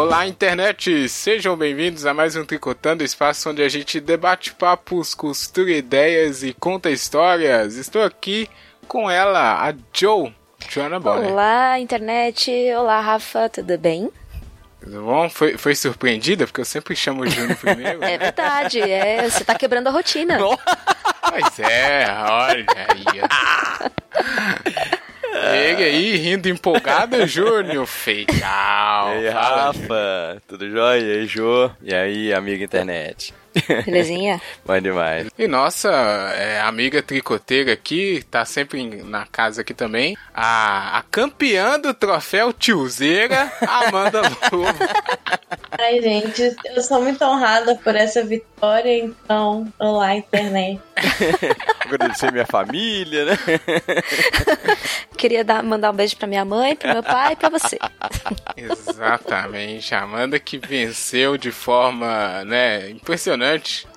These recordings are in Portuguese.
Olá, internet! Sejam bem-vindos a mais um Tricotando, espaço onde a gente debate papos, costura ideias e conta histórias. Estou aqui com ela, a Joe, Joana Bonner. Olá, internet! Olá, Rafa, tudo bem? Tudo bom? Foi, foi surpreendida? Porque eu sempre chamo o Júnior primeiro. É verdade, é, você tá quebrando a rotina. Pois é, olha aí. Ele aí, rindo empolgado, Júnior. Feijão. E aí, Rafa, tudo jóia? E aí, Jô? E aí, amiga internet? Belezinha? Bom demais. E nossa é, amiga tricoteira aqui, tá sempre na casa aqui também, a, a campeã do troféu tiozeira, Amanda Lobo. Ai, gente, eu sou muito honrada por essa vitória, então, olá, internet. Agradecer minha família, né? Queria dar, mandar um beijo pra minha mãe, pro meu pai e pra você. Exatamente, a Amanda que venceu de forma, né, impressionante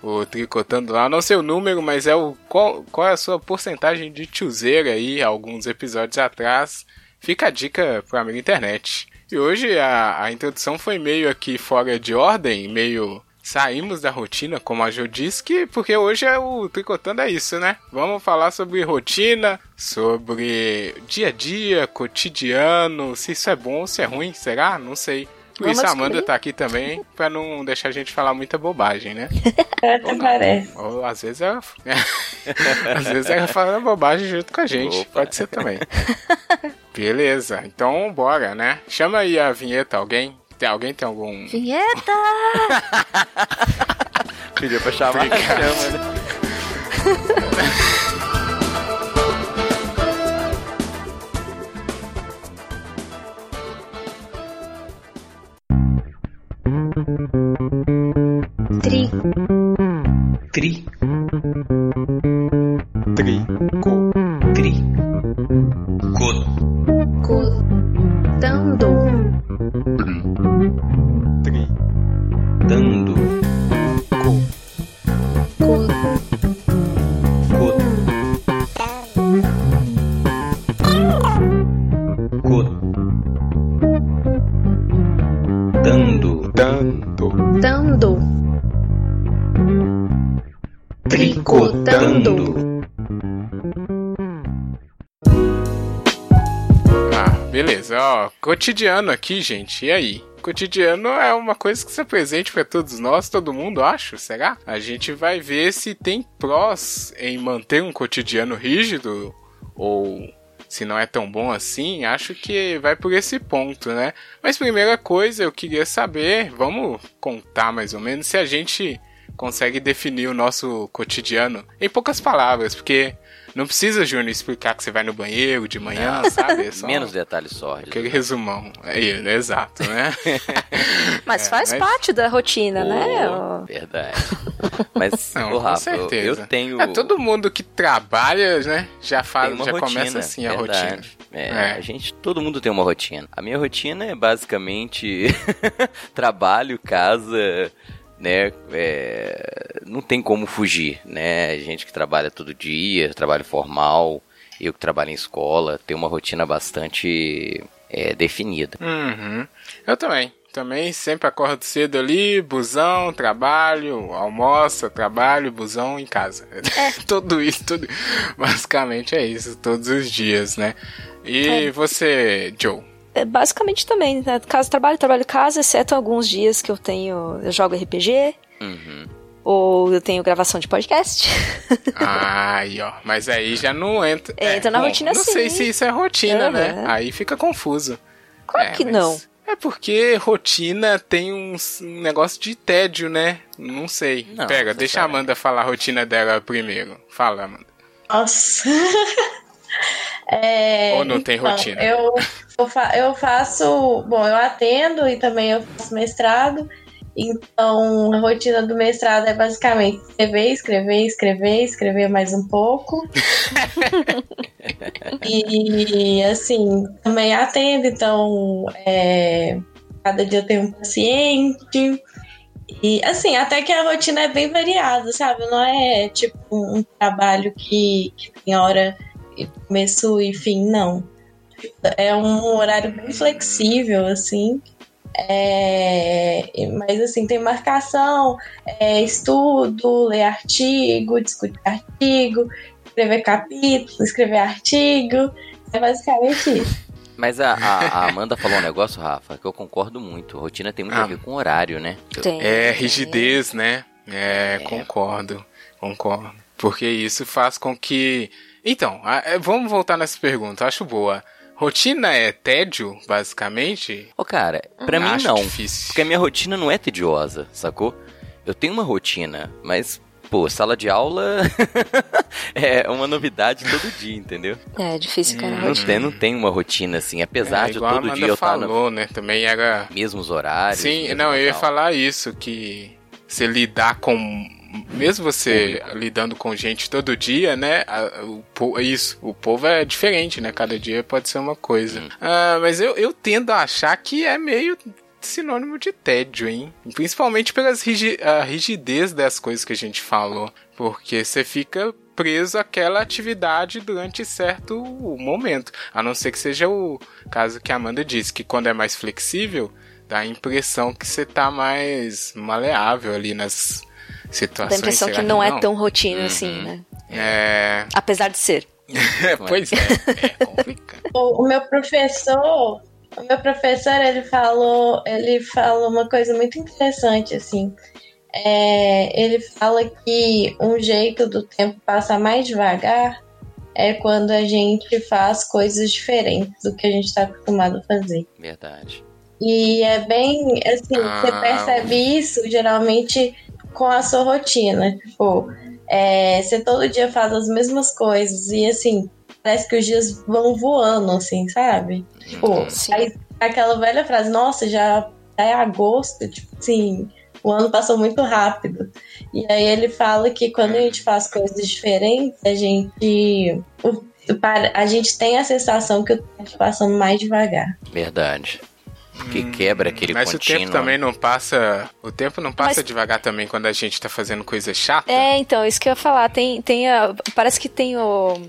o Tricotando lá. Não sei o número, mas é o qual, qual é a sua porcentagem de tiozeira aí, alguns episódios atrás. Fica a dica pro amigo internet. E hoje a, a introdução foi meio aqui fora de ordem, meio saímos da rotina, como a Jo disse, que, porque hoje é o Tricotando é isso, né? Vamos falar sobre rotina, sobre dia a dia, cotidiano, se isso é bom se é ruim, será? Não sei. Por Vamos isso a Amanda descobrir. tá aqui também, pra não deixar a gente falar muita bobagem, né? Até parece. Ou às vezes ela. às vezes ela fala bobagem junto com a gente. Opa. Pode ser também. Beleza, então bora, né? Chama aí a vinheta, alguém? Tem, alguém tem algum. Vinheta! Pediu pra chamar, Obrigado. chama, né? three Cotidiano aqui, gente. E aí? Cotidiano é uma coisa que se presente para todos nós, todo mundo, acho, será? A gente vai ver se tem prós em manter um cotidiano rígido ou se não é tão bom assim. Acho que vai por esse ponto, né? Mas primeira coisa, eu queria saber, vamos contar mais ou menos se a gente consegue definir o nosso cotidiano em poucas palavras, porque não precisa, Júnior, explicar que você vai no banheiro de manhã, sabe? É só Menos detalhes sórdidos. Aquele resumão. É, isso, exato, né? Mas É, faz mas- parte da rotina, né? Oh, ó? Verdade. Mas, Não, ô, com Rafa, eu, certeza. eu tenho. É, todo mundo que trabalha, né? Já faz, uma já rotina, começa assim a verdade. rotina. É, É. A gente, todo mundo tem uma rotina. A minha rotina é basicamente trabalho, casa, né? é, não tem como fugir, né? Gente que trabalha todo dia, trabalho formal, eu que trabalho em escola, tem uma rotina bastante é, definida. Uhum. Eu também. Também sempre acordo cedo ali, busão, trabalho, almoça, trabalho, busão em casa. tudo isso, tudo. Basicamente é isso, todos os dias, né? E você, Joe? É, basicamente também, né? Casa, trabalho, trabalho, casa, exceto alguns dias que eu tenho. Eu jogo RPG, Uhum. ou eu tenho gravação de podcast. Ai, ó, mas aí já não entra. Entra na bom, rotina Não sei sim. se isso é rotina, Uhum. né? Aí fica confuso. Claro É, que mas não. É porque rotina tem um, um negócio de tédio, né? Não sei. Não, Pega, deixa a. Amanda falar a rotina dela primeiro. Fala, Amanda. Nossa. É, Ou não tem então, rotina? Eu, eu, fa- eu faço. Bom, eu atendo e também eu faço mestrado. Então, a rotina do mestrado é basicamente escrever, escrever, escrever, escrever mais um pouco. e, assim, também atendo, então, é, cada dia eu tenho um paciente. E, assim, até que a rotina é bem variada, sabe? Não é, tipo, um trabalho que, que tem hora, começo e fim, não. É um horário bem flexível, assim. É, mas assim, tem marcação, é, estudo, ler artigo, discutir artigo, escrever capítulo, escrever artigo. É basicamente isso. Mas a, a- a Amanda falou um negócio, Rafa, que eu concordo muito. Rotina tem muito Ah. a ver com horário, né? Tem. É rigidez, né? É, É. concordo, concordo. Porque isso faz com que. Então, a- é, vamos voltar nessa pergunta, acho boa. Rotina é tédio, basicamente? Ô, cara, pra mim acho não. difícil. Porque a minha rotina não é tediosa, sacou? Eu tenho uma rotina, mas, pô, sala de aula é uma novidade todo dia, entendeu? É difícil, cara. Não tem, não tem uma rotina assim, apesar é, de todo dia eu estar falou, né? Também era. nos mesmos horários. Sim, mesmo não, eu ia falar isso, que você lidar com. Mesmo você lidando com gente todo dia, né? a- O, po- isso, o povo é diferente, né? Cada dia pode ser uma coisa. Hum. Ah, mas eu, eu tendo a achar que é meio sinônimo de tédio, hein? Principalmente pelas rigi rigidez das coisas que a gente falou. Porque você fica preso àquela atividade durante certo momento. A não ser que seja o caso que a Amanda disse, que quando é mais flexível, dá a impressão que você tá mais maleável ali nas situações. Dá a impressão que não é não? tão rotina Uhum. assim, né? É... Apesar de ser. pois é, é complicado. O, o meu professor, o meu professor, ele falou, ele falou uma coisa muito interessante, assim. É, ele fala que um jeito do tempo passar mais devagar é quando a gente faz coisas diferentes do que a gente está acostumado a fazer. Verdade. E é bem assim, você Ah. percebe isso geralmente com a sua rotina. Tipo, é, você todo dia faz as mesmas coisas e assim, parece que os dias vão voando, assim, sabe? Tipo, Sim. aí aquela velha frase, nossa, já, já é agosto, tipo assim, o ano passou muito rápido. E aí ele fala que quando a gente faz coisas diferentes, a gente. A gente tem a sensação que o tempo tá passando mais devagar. Verdade. Que quebra aquele Hum, Mas contínuo. o tempo também não passa. O tempo não passa Mas- devagar também quando a gente tá fazendo coisa chata. É, então, isso que eu ia falar. Tem, tem a, parece que tem o-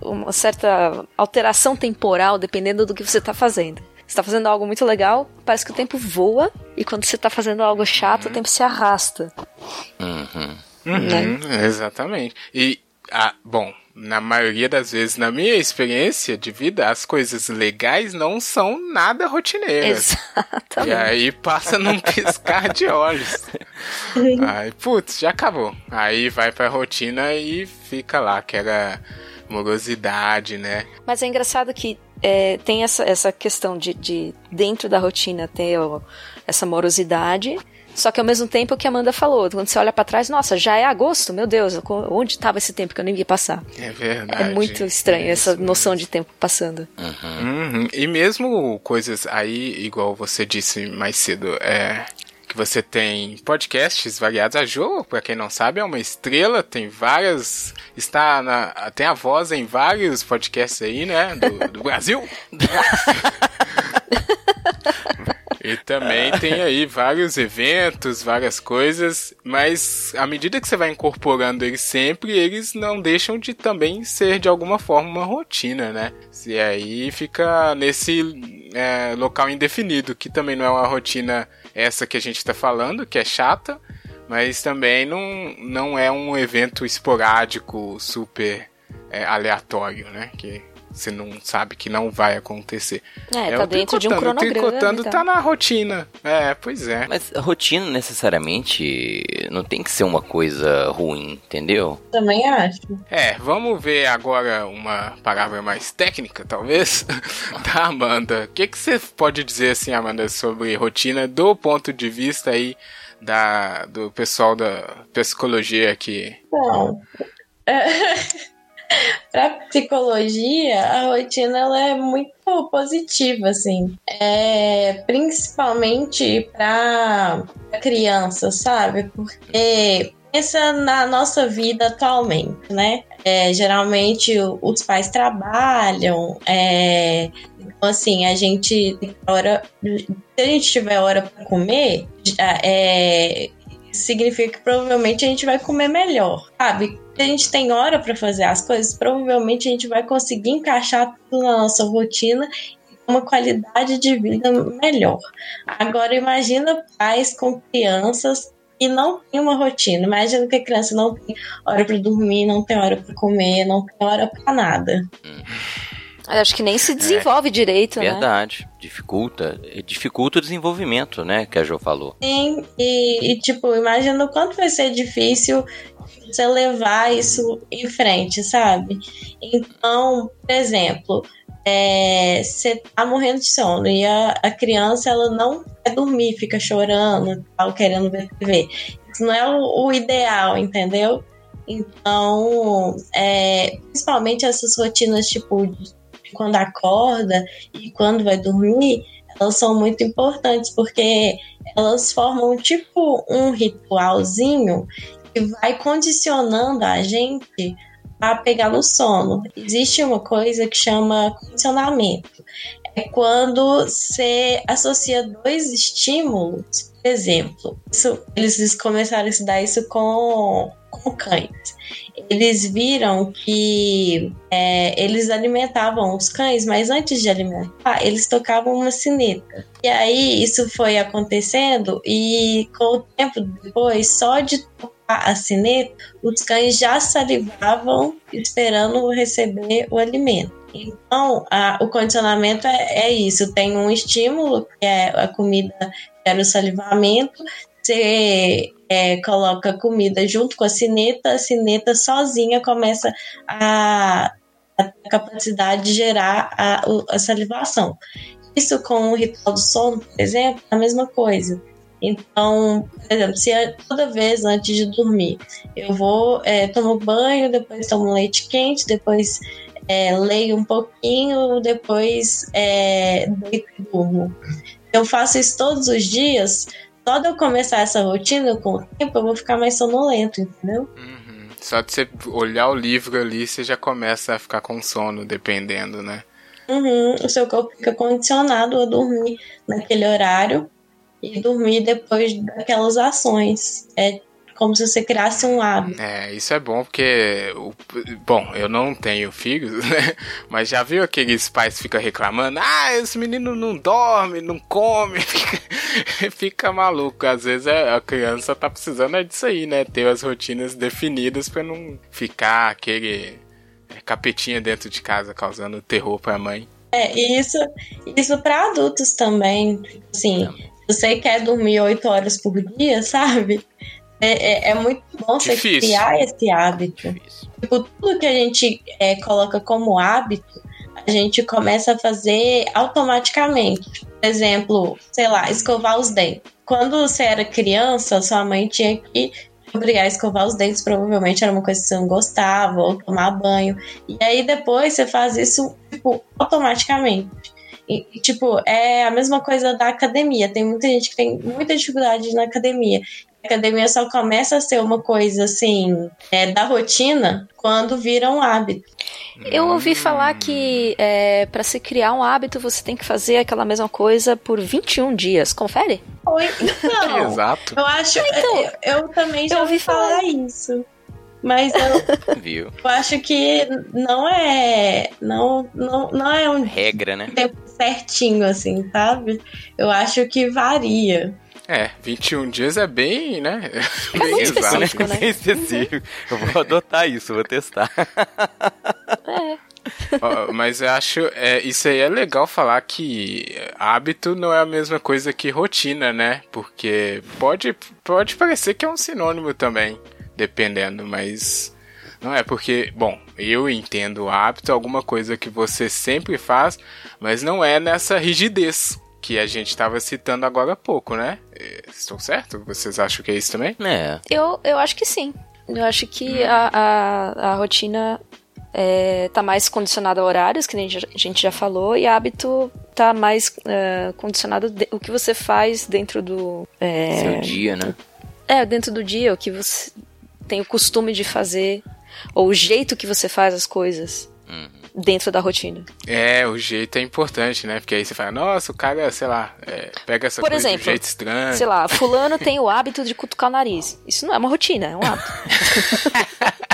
uma certa alteração temporal dependendo do que você tá fazendo. Você tá fazendo algo muito legal, parece que o tempo voa, e quando você tá fazendo algo chato, o tempo se arrasta. Uhum. Uhum, Exatamente. E, ah, bom, na maioria das vezes, na minha experiência de vida, as coisas legais não são nada rotineiras. E Exatamente. aí passa num piscar de olhos. Aí, putz, já acabou. Aí vai pra rotina e fica lá, aquela morosidade, né? Mas é engraçado que é, tem essa, essa questão de, de dentro da rotina ter essa morosidade. Só que ao mesmo tempo que a Amanda falou, quando você olha pra trás, nossa, já é agosto, meu Deus, onde estava esse tempo que eu nem vi passar? É verdade. É muito estranho É essa noção de tempo passando. Uhum. E mesmo coisas aí, igual você disse mais cedo, é que você tem podcasts variados. A Jo, pra quem não sabe, é uma estrela, tem várias. Está na. Tem a voz em vários podcasts aí, né? Do, do Brasil. E também tem aí vários eventos, várias coisas, mas à medida que você vai incorporando eles sempre, eles não deixam de também ser de alguma forma uma rotina, né? E aí fica nesse é, local indefinido, que também não é uma rotina essa que a gente tá falando, que é chata, mas também não, não é um evento esporádico, super é, aleatório, né? Que você não sabe que não vai acontecer. É, É tá o dentro de um tricotando, o cronograma. tricotando e tal. tá na rotina. É, pois é. Mas rotina necessariamente não tem que ser uma coisa ruim, entendeu? Também acho. É, vamos ver agora uma palavra mais técnica, talvez, da Amanda. O que, que você pode dizer, assim, Amanda, sobre rotina do ponto de vista aí da, do pessoal da psicologia aqui? Bom, para psicologia, a rotina ela é muito positiva, assim. É, principalmente para criança, sabe? Porque pensa na nossa vida atualmente, né? É, geralmente os pais trabalham, é, então assim, a gente hora. Se a gente tiver hora para comer, é, significa que provavelmente a gente vai comer melhor, sabe? A gente tem hora para fazer as coisas, provavelmente a gente vai conseguir encaixar tudo na nossa rotina e uma qualidade de vida melhor. Agora, imagina pais com crianças e não tem uma rotina. Imagina que a criança não tem hora para dormir, não tem hora para comer, não tem hora para nada. Eu acho que nem se desenvolve direito, né? Verdade. Dificulta. Dificulta o desenvolvimento, né? Que a Jo falou. Sim, e, e, tipo, imagina o quanto vai ser difícil você levar isso em frente, sabe? Então, por exemplo, é, você tá morrendo de sono e a, a criança ela não quer dormir, fica chorando, tal, querendo ver TV. Isso não é o, o ideal, entendeu? Então, é, principalmente essas rotinas tipo de quando acorda e quando vai dormir, elas são muito importantes porque elas formam tipo um ritualzinho que vai condicionando a gente a pegar no sono. Existe uma coisa que chama condicionamento. É quando você associa dois estímulos. Por exemplo, isso, eles começaram a estudar isso com, com cães eles viram que é, eles alimentavam os cães, mas antes de alimentar, eles tocavam uma sineta. E aí isso foi acontecendo, e com o tempo depois, só de tocar a sineta, os cães já salivavam esperando receber o alimento. Então, a, o condicionamento é, é, isso: tem um estímulo, que é a comida, que era o salivamento, você é, coloca comida junto com a sineta, a sineta sozinha começa a, a capacidade de gerar a, a salivação. Isso com o ritual do sono, por exemplo, é a mesma coisa. Então, por exemplo, se toda vez antes de dormir eu vou, é, tomo banho, depois tomo leite quente, depois é, leio um pouquinho, depois é, deito e durmo. Eu faço isso todos os dias, só de eu começar essa rotina com o tempo, eu vou ficar mais sonolento, entendeu? Uhum. Só de você olhar o livro ali, você já começa a ficar com sono, dependendo, né? Uhum. O seu corpo fica condicionado a dormir naquele horário e dormir depois daquelas ações. É como se você criasse um hábito. É, isso é bom porque, bom, eu não tenho filhos, né? Mas já viu aqueles pais que ficam reclamando? Ah, esse menino não dorme, não come, fica, fica maluco. Às vezes é, a criança tá precisando é disso aí, né? Ter as rotinas definidas para não ficar aquele é, capetinha dentro de casa causando terror pra mãe. É, e isso, isso para adultos também. Assim, você quer dormir oito horas por dia, sabe? É, é, é, muito bom você criar esse hábito. Difícil. Tipo, tudo que a gente é, coloca como hábito, a gente começa a fazer automaticamente. Por exemplo, sei lá, escovar os dentes. Quando você era criança, sua mãe tinha que obrigar a escovar os dentes, provavelmente era uma coisa que você não gostava, ou tomar banho. E aí depois você faz isso tipo, automaticamente. E, tipo, é a mesma coisa da academia. Tem muita gente que tem muita dificuldade na academia academia só começa a ser uma coisa assim é, da rotina quando vira um hábito. Eu ouvi falar que é, para se criar um hábito você tem que fazer aquela mesma coisa por 21 dias. Confere? Oi, então. Exato. Eu acho. Então, eu, eu também já eu ouvi falar, falar isso. Mas eu, Viu? eu acho que não é. Não, não, não é um regra, né? Tempo certinho, assim, sabe? Eu acho que varia. É, 21 dias é bem, né? É bem muito exato. específico, né? Bem específico. Eu vou adotar isso, vou testar. É. Mas eu acho, é, isso aí é legal falar que hábito não é a mesma coisa que rotina, né? Porque pode, pode parecer que é um sinônimo também, dependendo, mas não é porque, bom, eu entendo hábito, alguma coisa que você sempre faz, mas não é nessa rigidez que a gente estava citando agora há pouco, né? É, estou certo? Vocês acham que é isso também? É. Eu, eu acho que sim. Eu acho que a, a, a rotina é, tá mais condicionada a horários, que nem a gente já falou, e hábito tá mais é, condicionado de, o que você faz dentro do. É, Seu dia, né? É, dentro do dia, o que você tem o costume de fazer, ou o jeito que você faz as coisas. Uhum dentro da rotina. É, o jeito é importante, né? Porque aí você fala, nossa, o cara, sei lá, é, pega essa Por coisa exemplo, de um jeito estranho. Sei lá, fulano tem o hábito de cutucar o nariz. Isso não é uma rotina, é um hábito.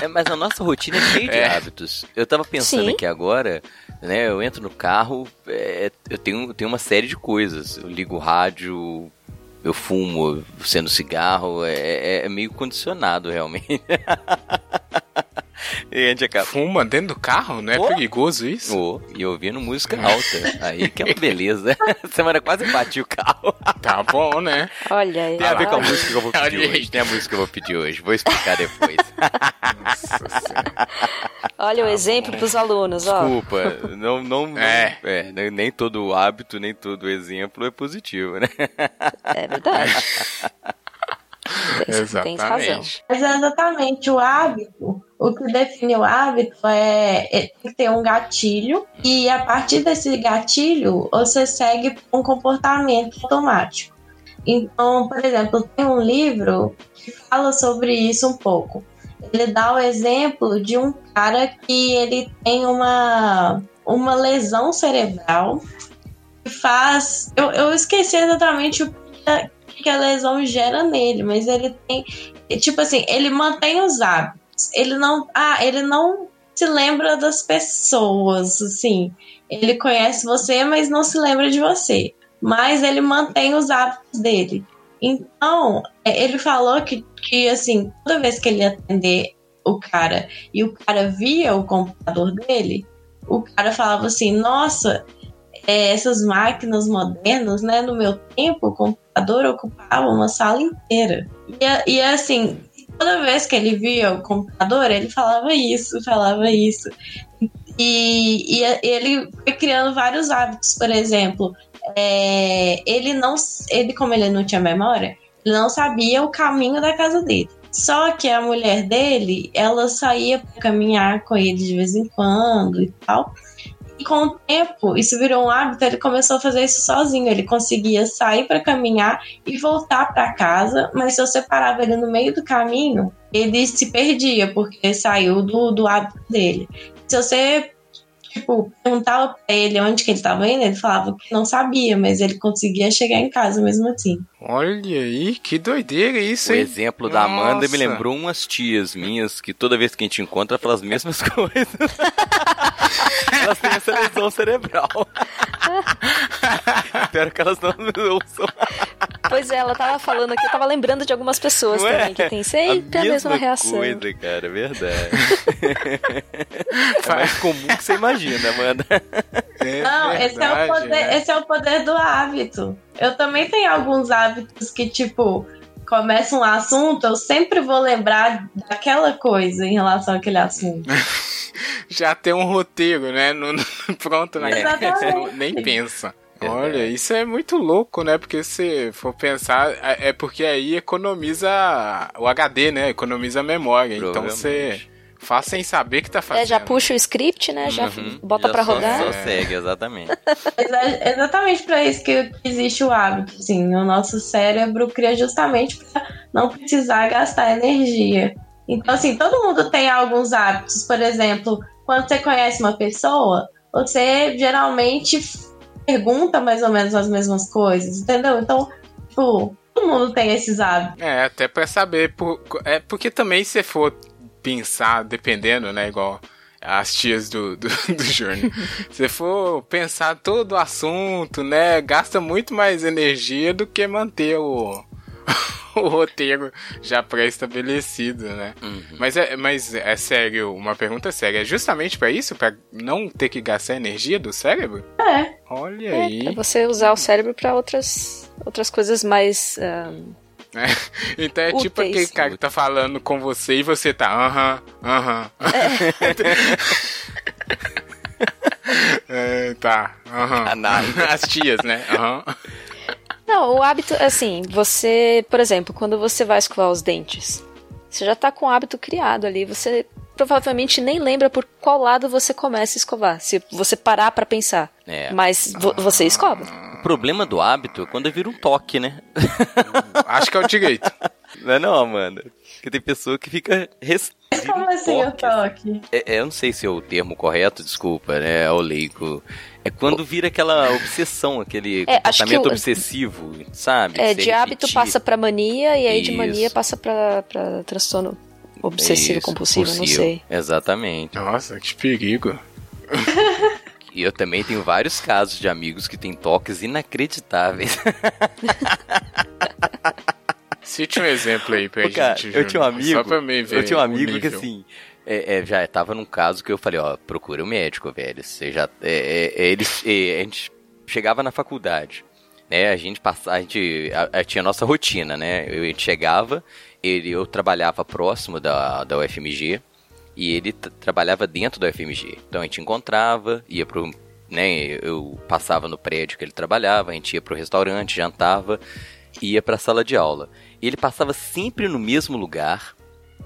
É, mas a nossa rotina é cheia de É. hábitos. Eu tava pensando Sim. aqui agora, né? Eu entro no carro, é, eu tenho, eu tenho uma série de coisas. Eu ligo o rádio, eu fumo, sendo cigarro, é, é- é meio condicionado realmente. e a gente acaba. Fuma dentro do carro? Não é Pô. perigoso isso? Oh, e ouvindo música alta. Aí que é uma beleza. Semana quase bati o carro. Tá bom, né? Olha aí. Tem a ver com a música que eu vou pedir Olha aí. hoje. Tem a música que eu vou pedir hoje. Vou explicar depois. Nossa senhora. Olha o exemplo pros alunos, ó. Desculpa, não, não, não- É. é, nem- nem todo hábito, nem todo exemplo é positivo, né? É verdade. Tem, tem razão. Exatamente. Mas é exatamente o hábito. O que define o hábito é, é ter um gatilho e a partir desse gatilho você segue um comportamento automático. Então, por exemplo, tem um livro que fala sobre isso um pouco. Ele dá o exemplo de um cara que ele tem uma, uma lesão cerebral que faz. Eu, eu esqueci exatamente o que que a lesão gera nele, mas ele tem tipo assim, ele mantém os hábitos. Ele não, ah, ele não se lembra das pessoas, assim. Ele conhece você, mas não se lembra de você. Mas ele mantém os hábitos dele. Então, é, ele falou que, que assim, toda vez que ele atender o cara e o cara via o computador dele, o cara falava assim: Nossa, é, essas máquinas modernas, né? No meu tempo, o computador ocupava uma sala inteira. E, e assim, toda vez que ele via o computador, ele falava isso, falava isso. E, e ele foi criando vários hábitos, por exemplo, é, ele não, ele como ele não tinha memória, ele não sabia o caminho da casa dele. Só que a mulher dele, ela saía para caminhar com ele de vez em quando e tal. Com o tempo, isso virou um hábito, ele começou a fazer isso sozinho. Ele conseguia sair para caminhar e voltar para casa, mas se você parava ele no meio do caminho, ele se perdia, porque saiu do, do hábito dele. Se você tipo, perguntava pra ele onde que ele tava indo, ele falava que não sabia, mas ele conseguia chegar em casa mesmo assim. Olha aí, que doideira isso, O hein? exemplo da Amanda me Nossa. lembrou umas tias minhas que toda vez que a gente encontra falam as mesmas coisas. elas têm essa lesão cerebral. Espero que elas não me ouçam. Pois é, ela tava falando aqui, eu tava lembrando de algumas pessoas Não é? também que tem sempre a, mesma reação. coisa, cara, é verdade. é mais comum que você imagina, Amanda. É Não, esse é, o verdade, poder, né? esse é o poder do hábito. Eu também tenho alguns hábitos que, tipo, começa um assunto, eu sempre vou lembrar daquela coisa em relação àquele assunto. Já tem um roteiro, né? No, no- pronto na Exatamente. cabeça, nem pensa. Verdade. Olha, isso é muito louco, né? Porque se for pensar, é é porque aí economiza o HD, né? Economiza a memória. Então você. Faz sem saber que tá fazendo. É, já puxa o script, né? Já Uhum. bota Já pra só- rodar. Só segue, exatamente. É exatamente para isso que existe o hábito. Assim, o nosso cérebro cria justamente para não precisar gastar energia. Então, assim, todo mundo tem alguns hábitos. Por exemplo, quando você conhece uma pessoa, você geralmente pergunta mais ou menos as mesmas coisas, entendeu? Então, tipo, todo mundo tem esses hábitos. É, até pra saber. Por, é porque também se for pensar, dependendo, né? Igual as tias do, do, do Journey. se for pensar todo o assunto, né? Gasta muito mais energia do que manter o. O roteiro já pré-estabelecido, né? Uhum. Mas, é, mas é sério, uma pergunta séria. É justamente pra isso? Pra não ter que gastar energia do cérebro? É. Olha É, aí. pra você usar o cérebro pra outras, outras coisas mais. ah, né? Então é tipo Úteis. aquele cara que tá falando com você e você tá aham, aham. É, tá, aham. Análise. As tias, né? Aham. Não, o hábito, assim, você, por exemplo, quando você vai escovar os dentes, você já tá com o hábito criado ali, você provavelmente nem lembra por qual lado você começa a escovar, se você parar pra pensar. É. Mas vo- você escova. O problema do hábito é quando vira um toque, né? Acho que é o direito. Não é não, Amanda? Porque tem pessoa que fica res... vira Como um assim o toque. toque? É, é, eu não sei se é o termo correto, desculpa, né? É o leigo. É quando vira aquela obsessão, aquele É, comportamento o- obsessivo, sabe? É, de hábito repetir. passa pra mania e aí de Isso. mania passa pra, pra transtorno obsessivo, Isso, compulsivo, não compulsivo. sei. Exatamente. Nossa, que perigo. E eu também tenho vários casos de amigos que têm toques inacreditáveis. Cite um exemplo aí pra Ô, cara, gente. eu tinha um amigo. Só pra mim ver eu tinha um amigo que assim. é, é, já tava num caso que eu falei, ó, procura um médico, velho. Você já. É, é, eles, é, a gente chegava na faculdade, né? A gente passava, a gente a- a- tinha a nossa rotina, né? Eu, a gente chegava, ele, eu trabalhava próximo da, da UFMG e ele trabalhava dentro da UFMG. Então a gente encontrava, ia pro. Né, eu passava no prédio que ele trabalhava, a gente ia pro restaurante, jantava, ia pra sala de aula. E ele passava sempre no mesmo lugar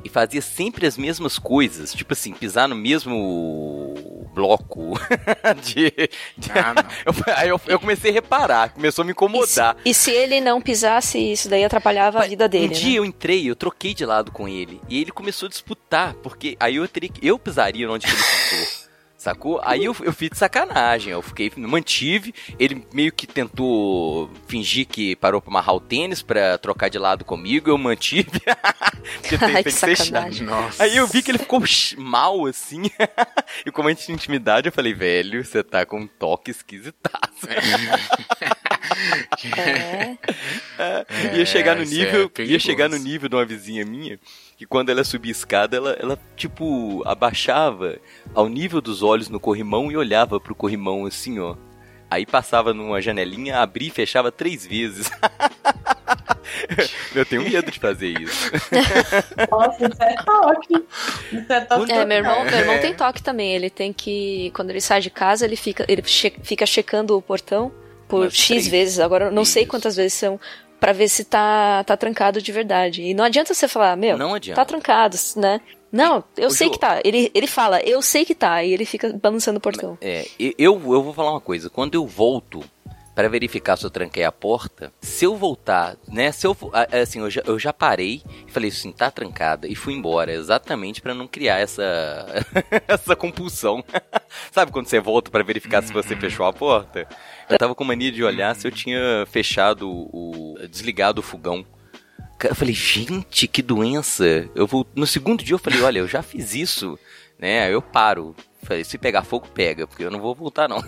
e fazia sempre as mesmas coisas, tipo assim, pisar no mesmo bloco de. de- Ah, não. Eu- aí eu, eu comecei a reparar, começou a me incomodar. E se, e se ele não pisasse, isso daí atrapalhava a vida dele, Um né? dia eu entrei, eu troquei de lado com ele. E ele começou a disputar, porque aí eu teria que. Eu pisaria onde que ele pisou. Sacou? Aí eu, eu fiz de sacanagem. Eu fiquei, mantive. Ele meio que tentou fingir que parou pra amarrar o tênis pra trocar de lado comigo. Eu mantive. porque tem, Ai, tem que que ser sacanagem. Nossa. Aí eu vi que ele ficou mal, assim. e como a gente tinha intimidade, eu falei, velho, você tá com um toque esquisitaço. É. ia chegar no é nível, ia perigoso. chegar no nível de uma vizinha minha, que quando ela subia a escada, ela, ela tipo abaixava ao nível dos olhos no corrimão e olhava pro corrimão assim, ó. Aí passava numa janelinha, abria e fechava três vezes. Eu tenho medo de fazer isso. Nossa, isso é toque. Isso é toque. É, meu irmão, meu irmão É. tem toque também. Ele tem que. Quando ele sai de casa, ele fica, ele che- fica checando o portão por Umas X três. vezes. Agora não sei Isso. quantas vezes são. Pra ver se tá, tá trancado de verdade. E não adianta você falar, meu, Não adianta. tá trancado, né? Não, eu Ô, sei Ju- que tá. Ele, ele fala, eu sei que tá. E ele fica balançando o portão. É, eu, eu vou falar uma coisa. Quando eu volto para verificar se eu tranquei a porta, se eu voltar, né? Se eu assim, eu já, eu já parei e falei assim, tá trancada e fui embora, exatamente para não criar essa essa compulsão. Sabe quando você volta para verificar se você fechou a porta? Eu tava com mania de olhar se eu tinha fechado o desligado o fogão. Eu falei, gente, que doença. Eu vou no segundo dia eu falei, olha, eu já fiz isso, né? Aí eu paro. Falei, se pegar fogo, pega, porque eu não vou voltar, não.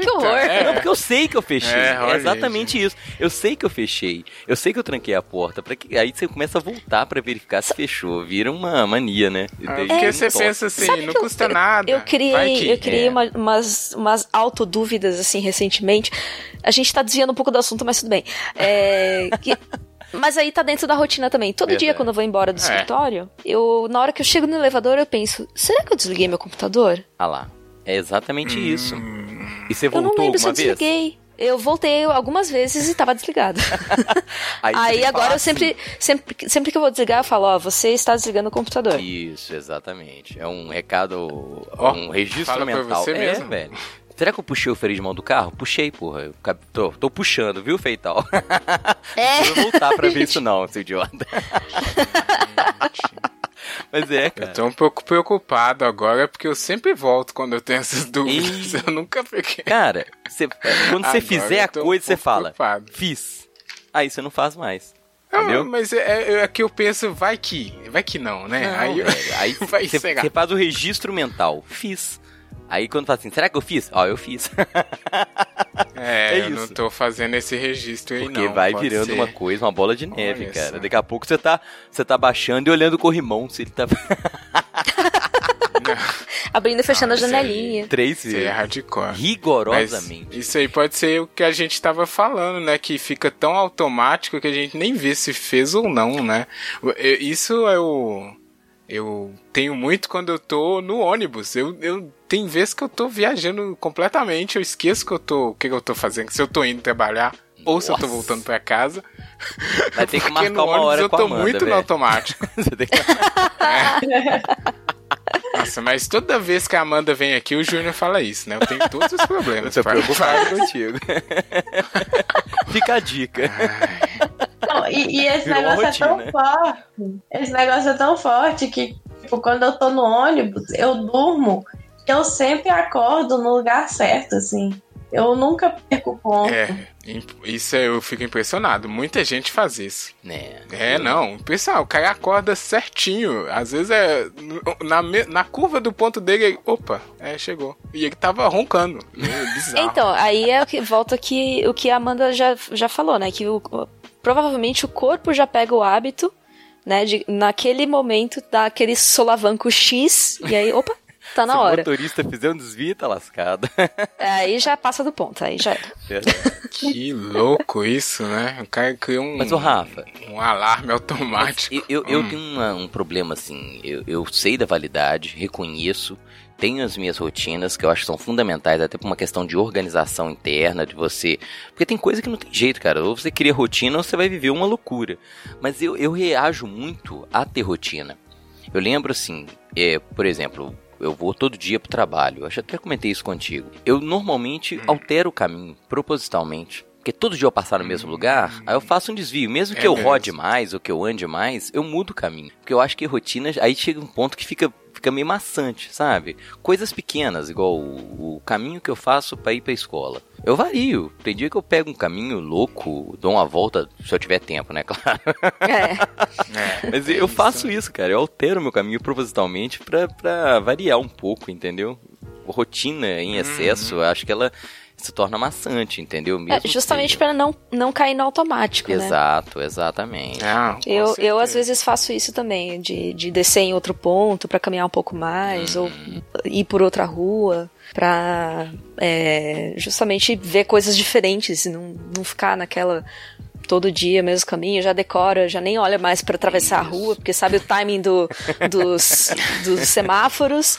que horror! é. Não, porque eu sei que eu fechei. É, É, exatamente isso. Eu sei que eu fechei. Eu sei que eu tranquei a porta. Pra que... Aí você começa a voltar pra verificar se fechou. Vira uma mania, né? Ah, Daí porque você toque. pensa assim, Sabe não custa eu- nada. Eu criei, que- eu criei é. uma- umas, umas autodúvidas, assim, recentemente. A gente tá desviando um pouco do assunto, mas tudo bem. É, que- mas aí tá dentro da rotina também. Todo dia, Verdade. quando eu vou embora do É. escritório, eu, na hora que eu chego no elevador, eu penso, será que eu desliguei meu computador? Ah lá. É exatamente isso. Hum. E você eu não voltou lembro se eu vez? desliguei. Eu voltei algumas vezes e tava desligado. Aí, Aí agora eu sempre, sempre, sempre que eu vou desligar, eu falo, ó, você está desligando o computador. Isso, exatamente. É um recado, Ó, um registro fala pra mental. você é, mesmo. velho. Será que eu puxei o freio de mão do carro? Puxei, porra. Eu tô, tô puxando, viu, Feital? É. Não vou voltar pra ver isso não, seu idiota. Mas é, Eu cara. tô um pouco preocupado agora, porque eu sempre volto quando eu tenho essas dúvidas. Ih. Eu nunca fiquei. Cara, você- quando você fizer a eu um coisa, você pouco fala, preocupado. fiz. Aí você não faz mais. Não, Entendeu? mas é, é, é que eu penso, vai que, vai que não, né? Não, aí eu- velho, aí vai você, você faz o registro mental. Fiz. Aí quando fala assim, será que eu fiz? Ó, eu fiz. É, É eu não isso. tô fazendo esse registro aí, Porque não. vai pode virando ser. uma coisa, uma bola de neve, Olha cara. só. Daqui a pouco você tá, você tá baixando e olhando o corrimão, se ele tá Abrindo e fechando Não, a isso aí- janelinha. três Isso aí é vezes. hardcore. Mas Rigorosamente. isso aí pode ser o que a gente tava falando, né? Que fica tão automático que a gente nem vê se fez ou não, né? Isso é o. Eu tenho muito quando eu tô no ônibus. Eu, eu tem vezes que eu tô viajando completamente, eu esqueço que eu tô, o que, que eu tô fazendo, se eu tô indo trabalhar ou se eu tô Nossa. voltando pra casa. Vai ter que Porque marcar no uma ônibus hora eu tô Amanda, muito no velho. automático. Você tem que... Nossa, mas toda vez que a Amanda vem aqui, o Júnior fala isso, né? Eu tenho todos os problemas. Eu tô preocupado contigo. Fica a dica. Não, e, e esse Virou negócio é tão rotina. forte. Esse negócio é tão forte que, tipo, quando eu tô no ônibus, eu durmo, eu sempre acordo no lugar certo, assim. Eu nunca perco ponto. É, isso é- eu fico impressionado. Muita gente faz isso. Né? É, não. Pessoal, o cara acorda certinho. Às vezes é. Na, na curva do ponto dele, ele, opa, é, chegou. E ele tava roncando. É bizarro. Então, aí é o que volta aqui o que a Amanda já, já falou, né? Que o- provavelmente o corpo já pega o hábito, né? De naquele momento dá aquele solavanco X, e aí, opa, tá na Se o hora. motorista fizer um desvio, tá lascado. Aí já passa do ponto, aí já era. Que louco isso, né? O cara criou um, Mas, ô Rafa, um alarme automático. eu, eu, eu Hum. tenho uma- um problema assim. Eu, eu sei da validade, reconheço, tenho as minhas rotinas que eu acho que são fundamentais, até por uma questão de organização interna, de você. Porque tem coisa que não tem jeito, cara. Ou você cria rotina ou você vai viver uma loucura. Mas eu, eu reajo muito a ter rotina. Eu lembro assim, é, por exemplo, eu vou todo dia pro trabalho. Eu acho que até comentei isso contigo. Eu normalmente altero o caminho, propositalmente. Porque todo dia eu passar no mesmo lugar, aí eu faço um desvio. Mesmo que É eu rode mais ou que eu ande mais, eu mudo o caminho. Porque eu acho que rotina, aí chega um ponto que fica, fica meio maçante, sabe? Coisas pequenas, igual o, o caminho que eu faço pra ir pra escola. Eu vario. Tem dia que eu pego um caminho louco, dou uma volta, se eu tiver tempo, né? Claro. É. É. Mas eu faço isso, cara. Eu altero meu caminho propositalmente pra, pra variar um pouco, entendeu? Rotina em excesso, eu acho que ela se torna maçante, entendeu? É, Mesmo justamente que- para não, não cair no automático, né? Exato, exatamente. Não, com Eu, eu às vezes faço isso também, de, de descer em outro ponto pra caminhar um pouco mais, ou Uhum. ir por outra rua, pra é, justamente ver coisas diferentes, e não, não ficar naquela todo dia mesmo caminho, já decora, já nem olha mais pra atravessar a rua, porque sabe o timing do, dos, dos semáforos.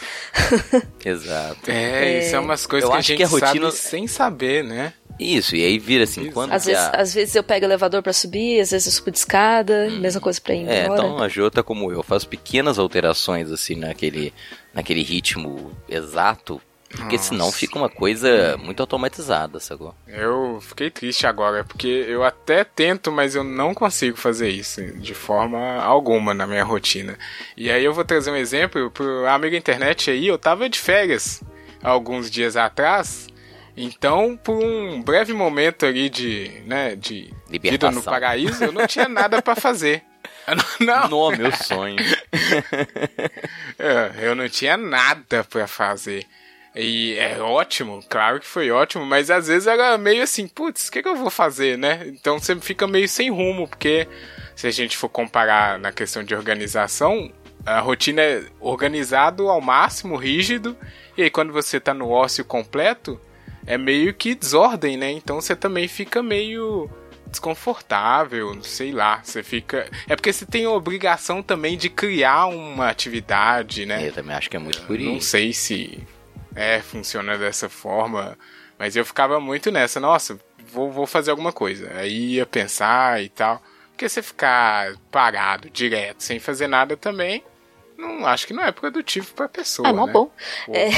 Exato. É, isso é umas coisas que a gente que a rotina- sabe sem saber, né? Isso, e aí vira assim, quando Às vezes, a- às vezes eu pego o elevador pra subir, às vezes eu subo de escada, mesma coisa pra ir É, embora. então a Jô tá como eu, faz pequenas alterações assim naquele, naquele ritmo exato, porque senão Nossa. fica uma coisa muito automatizada, sacou? Eu fiquei triste agora, porque eu até tento, mas eu não consigo fazer isso de forma alguma na minha rotina. E aí eu vou trazer um exemplo pro amigo internet aí, eu tava de férias alguns dias atrás, então por um breve momento ali de, né, de vida Libertação. no paraíso, eu não tinha nada pra fazer. Eu não, meu sonho. É, eu não tinha nada pra fazer. E é ótimo, claro que foi ótimo, mas às vezes era meio assim, putz, o que, que eu vou fazer, né? Então você fica meio sem rumo, porque se a gente for comparar na questão de organização, a rotina é organizado ao máximo, rígido, e aí quando você tá no ócio completo, é meio que desordem, né? Então você também fica meio desconfortável, sei lá, você fica... É porque você tem a obrigação também de criar uma atividade, né? Eu também acho que é muito por Não isso. sei se é, funciona dessa forma, mas eu ficava muito nessa, nossa, vou, vou fazer alguma coisa. Aí ia pensar e tal. Porque você ficar parado direto, sem fazer nada também, não acho que não é produtivo pra pessoa. Ah, mó né? bom. É.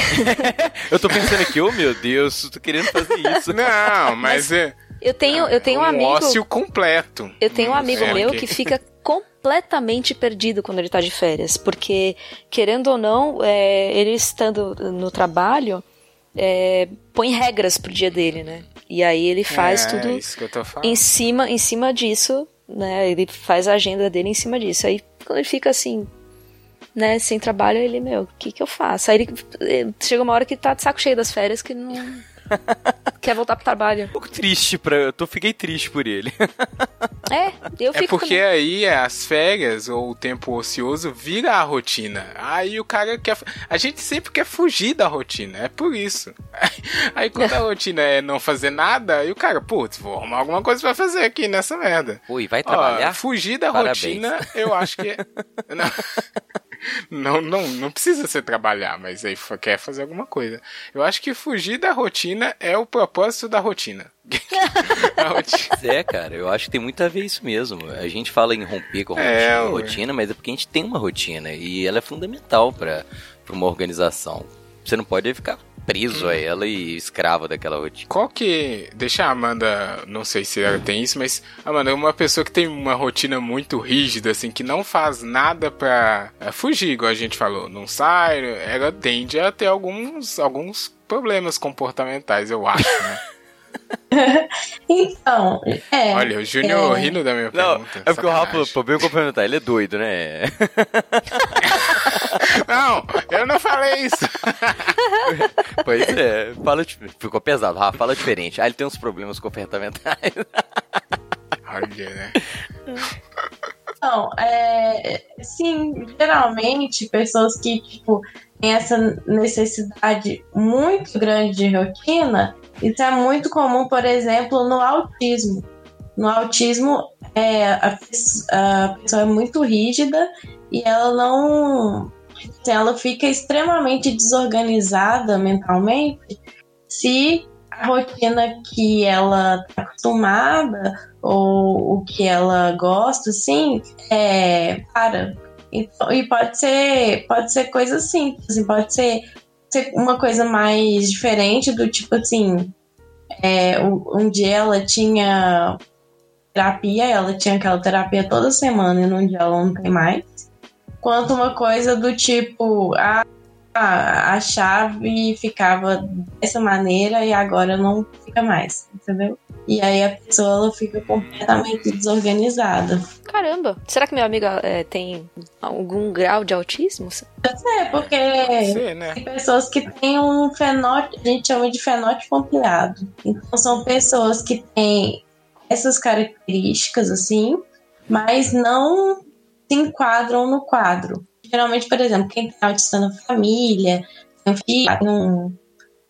Eu tô pensando aqui, oh meu Deus, tô querendo fazer isso. Não, mas, é Eu tenho, eu tenho um amigo. ócio completo. Eu tenho um amigo é, meu que fica completamente perdido quando ele tá de férias, porque, querendo ou não, é, ele estando no trabalho, é, põe regras pro dia dele, né? E aí ele faz é, tudo falando. em cima, em cima disso, né? Ele faz a agenda dele em cima disso. Aí quando ele fica assim, né, sem trabalho, ele, meu, o que que eu faço? Aí ele eh, chega uma hora que tá de saco cheio das férias que não quer voltar pro trabalho. Um pouco triste pra. Eu tô, fiquei triste por ele. É, eu É fico porque aí as férias ou o tempo ocioso vira a rotina. Aí o cara quer. A gente sempre quer fugir da rotina, é por isso. Aí quando a rotina é não fazer nada, aí o cara, putz, vou arrumar alguma coisa pra fazer aqui nessa merda. E vai Ó, trabalhar? fugir da Parabéns. rotina, eu acho que. é- Não, não, não, não precisa ser trabalhar, mas aí quer fazer alguma coisa. Eu acho que fugir da rotina é o propósito da rotina. a rotina. É, cara, eu acho que tem muito a ver isso mesmo. A gente fala em romper com a É, rotina, ué. rotina, mas é porque a gente tem uma rotina e ela é fundamental pra uma organização. Você não pode ficar preso a ela e escravo daquela rotina. Qual que. Deixa a Amanda. Não sei se ela tem isso, mas. Amanda, uma pessoa que tem uma rotina muito rígida, assim, que não faz nada pra é, fugir, igual a gente falou. Não sai, ela tende a ter alguns, alguns problemas comportamentais, eu acho, né? Então, é. Olha, o Júnior É. rindo da minha Não, pergunta. é porque o Rafa, sacanagem. pra bem complementar, ele é doido, né? Não, eu não falei isso. pois é, fala, ficou pesado, Rafa, fala diferente. Ah, ele tem uns problemas comportamentais. Olha, né? Então, é, sim, geralmente pessoas que tipo, têm essa necessidade muito grande de rotina, isso é muito comum, por exemplo, no autismo. No autismo, é, a, a pessoa é muito rígida e ela não. Ela fica extremamente desorganizada mentalmente se a rotina que ela está acostumada ou o que ela gosta, assim, é, para. Então, e pode ser, pode ser coisa simples, assim, pode ser, ser uma coisa mais diferente do tipo assim, é, um dia ela tinha terapia, ela tinha aquela terapia toda semana e num dia ela não tem mais. Quanto uma coisa do tipo, a, a, a chave ficava dessa maneira e agora não fica mais, entendeu? E aí a pessoa ela fica completamente desorganizada. Caramba, será que minha amiga é, tem algum grau de autismo? É, porque né? tem pessoas que têm um fenótipo, a gente chama de fenótipo ampliado. Então são pessoas que têm essas características assim, mas não se enquadram no quadro. Geralmente, por exemplo, quem tem autista na família, tem um filho, tem um-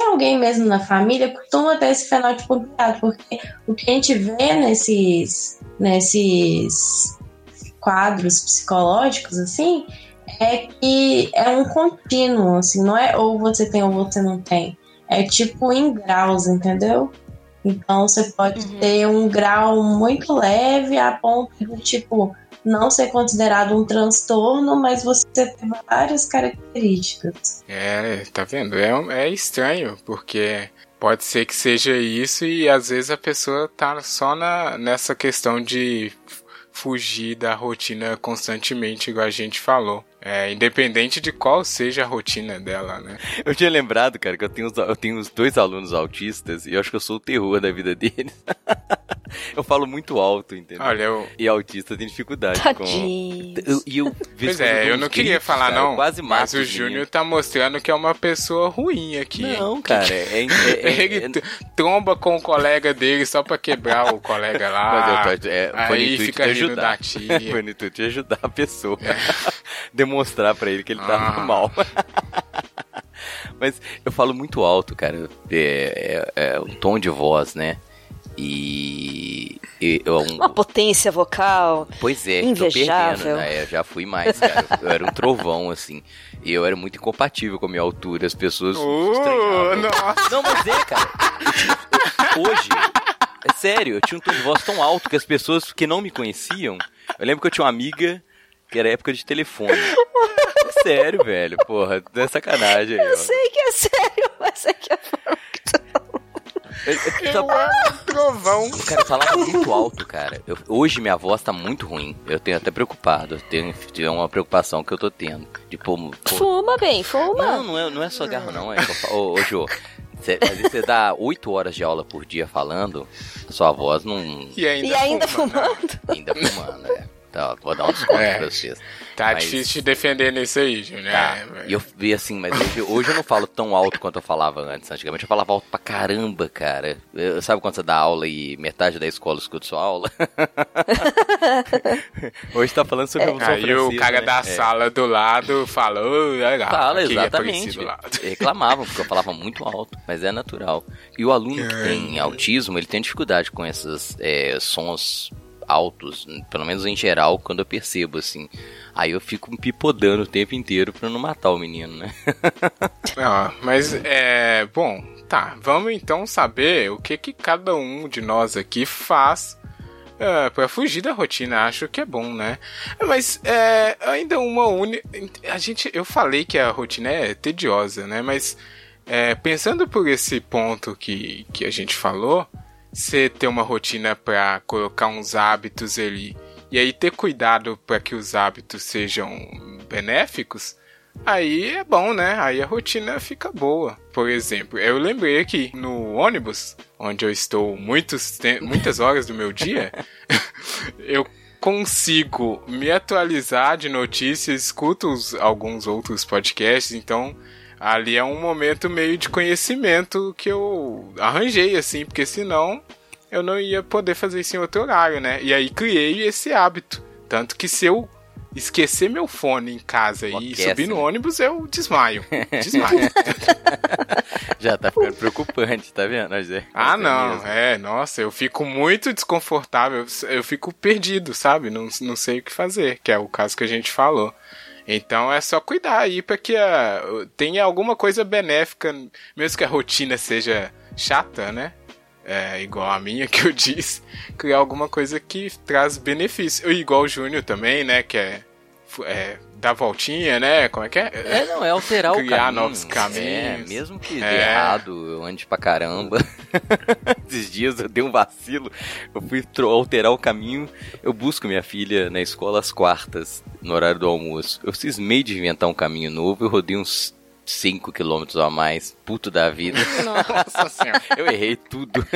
alguém mesmo na família, costuma ter esse fenótipo ampliado, porque o que a gente vê nesses, nesses quadros psicológicos, assim, é que é um contínuo, assim, não é ou você tem ou você não tem. É tipo em graus, entendeu? Então você pode Uhum. ter um grau muito leve a ponto de, tipo, não ser considerado um transtorno, mas você ter várias características. É, tá vendo? É, é estranho, porque pode ser que seja isso e às vezes a pessoa tá só na, nessa questão de fugir da rotina constantemente, igual a gente falou. É, independente de qual seja a rotina dela, né? Eu tinha lembrado, cara, que eu tenho, os- eu tenho os dois alunos autistas e eu acho que eu sou o terror da vida deles. eu falo muito alto, entendeu? Olha, eu, E autista tem dificuldade Tadinho. com. Eu- E eu, Pois é, eu não queria falar cara, não, quase mas o Júnior tá mostrando que é uma pessoa ruim aqui. hein? Não, cara, é, é, é- Ele é- tromba com o colega dele só pra quebrar o colega lá. Mas eu tô, é, foi no aí fica rindo ajudar. da tia. foi no intuito de ajudar a pessoa. Demonstrar pra ele que ele tá Ah. mal. Mas eu falo muito alto, cara. É, é, é um tom de voz, né? E. e eu, um- Uma potência vocal. Pois é, tô Invejável. perdendo, né? Eu já fui mais, cara. Eu era um trovão, assim. E eu era muito incompatível com a minha altura. As pessoas Uh, estranhavam. nossa. Não, mas é, cara. Hoje, é sério, eu tinha um tom de voz tão alto que as pessoas que não me conheciam. Eu lembro que eu tinha uma amiga que era época de telefone. É sério, velho. Porra, não é sacanagem aí, ó. Eu sei que é sério, mas é que tu Eu- eu- Eu amo um trovão. Cara falava muito alto, cara. Eu- hoje minha voz tá muito ruim. Eu tenho até preocupado. Eu tenho, tenho uma preocupação que eu tô tendo. De pô, pô, Fuma bem, fuma. Não, não é, não é só garro, não. É eu ô, ô, Jô, cê, às vezes você dá 8 horas de aula por dia falando, sua voz não. E ainda, e ainda fuma, né? fumando. ainda fumando, é. Então, vou dar um desconto É. pra vocês. Tá Mas- difícil de defender nisso aí, Júnior. Tá. É, E eu vi assim, mas hoje, hoje eu não falo tão alto quanto eu falava antes. Antigamente eu falava alto pra caramba, cara. Eu- sabe quando você dá aula e metade da escola escuta sua aula? hoje tá falando sobre a Revolução Aí o cara né? da É. sala do lado falou, legal. Fala, é exatamente. Reclamavam, porque eu falava muito alto, mas é natural. E o aluno que tem autismo, ele tem dificuldade com esses é, sons altos, pelo menos em geral, quando eu percebo, assim. Aí eu fico pipodando o tempo inteiro pra não matar o menino, né? Ah, mas é. Bom, tá. Vamos então saber o que, que cada um de nós aqui faz é, para fugir da rotina. Acho que é bom, né? Mas é, ainda uma única. A gente. Eu falei que a rotina é tediosa, né? Mas é, pensando por esse ponto que, que a gente falou, você ter uma rotina para colocar uns hábitos ali e aí ter cuidado para que os hábitos sejam benéficos, aí é bom, né? Aí a rotina fica boa. Por exemplo, eu lembrei aqui no ônibus, onde eu estou muitos muitas horas do meu dia, eu consigo me atualizar de notícias, escuto alguns outros podcasts, então ali é um momento meio de conhecimento que eu arranjei, assim, porque senão eu não ia poder fazer isso em outro horário, né? E aí criei esse hábito. Tanto que se eu esquecer meu fone em casa e subir no ônibus, eu desmaio. Desmaio. Já tá ficando preocupante, tá vendo? É, ah, não. Mesmo. É, nossa, eu fico muito desconfortável. Eu fico perdido, sabe? Não, não sei o que fazer, que é o caso que a gente falou. Então é só cuidar aí para que a, tenha alguma coisa benéfica, mesmo que a rotina seja chata, né? É, igual a minha que eu disse, criar alguma coisa que traz benefício. Igual o Júnior também, né? Que é, é dar voltinha, né? Como é que é? É, não, é alterar criar o caminho. Criar novos caminhos. É, mesmo que é. dê errado, eu ande pra caramba. Esses dias eu dei um vacilo, eu fui alterar o caminho, eu busco minha filha na escola às quartas, no horário do almoço. Eu cismei de inventar um caminho novo, eu rodei uns 5 quilômetros a mais, puto da vida. Nossa senhora. Eu errei tudo.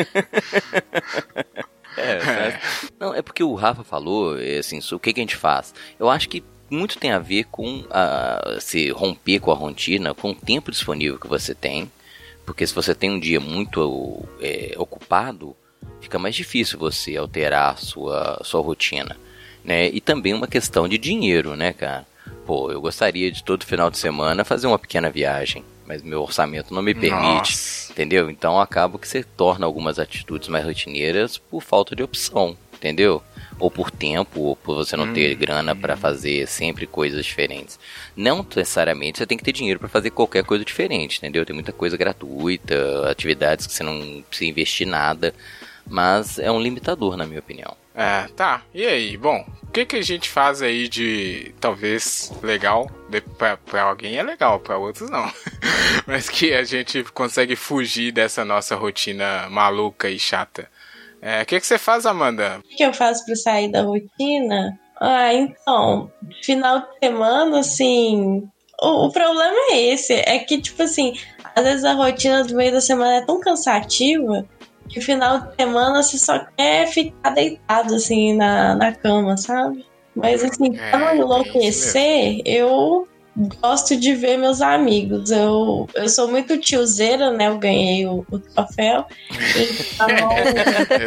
é, mas, não, é porque o Rafa falou, é, assim, o que, que a gente faz? Eu acho que muito tem a ver com a, se romper com a rotina, com o tempo disponível que você tem. Porque se você tem um dia muito é, ocupado, fica mais difícil você alterar a sua, sua rotina. Né? E também uma questão de dinheiro, né, cara? Pô, eu gostaria de todo final de semana fazer uma pequena viagem, mas meu orçamento não me permite, Nossa. entendeu? Então acaba que você torna algumas atitudes mais rotineiras por falta de opção, entendeu? Ou por tempo, ou por você não ter grana para fazer sempre coisas diferentes. Não necessariamente você tem que ter dinheiro para fazer qualquer coisa diferente, entendeu? Tem muita coisa gratuita, atividades que você não precisa investir nada, mas é um limitador, na minha opinião. É, tá. E aí? Bom, o que, que a gente faz aí de talvez legal? De, pra, pra alguém é legal, pra outros não. Mas que a gente consegue fugir dessa nossa rotina maluca e chata. É, o que, que você faz, Amanda? O que eu faço pra sair da rotina? Ah, então, final de semana, assim. O, o problema é esse: é que, tipo assim, às vezes a rotina do meio da semana é tão cansativa que final de semana você só quer ficar deitado assim na, na cama, sabe? Mas assim, pra não enlouquecer, eu gosto de ver meus amigos. Eu, eu sou muito tiozeira, né? Eu ganhei o, o troféu. Então,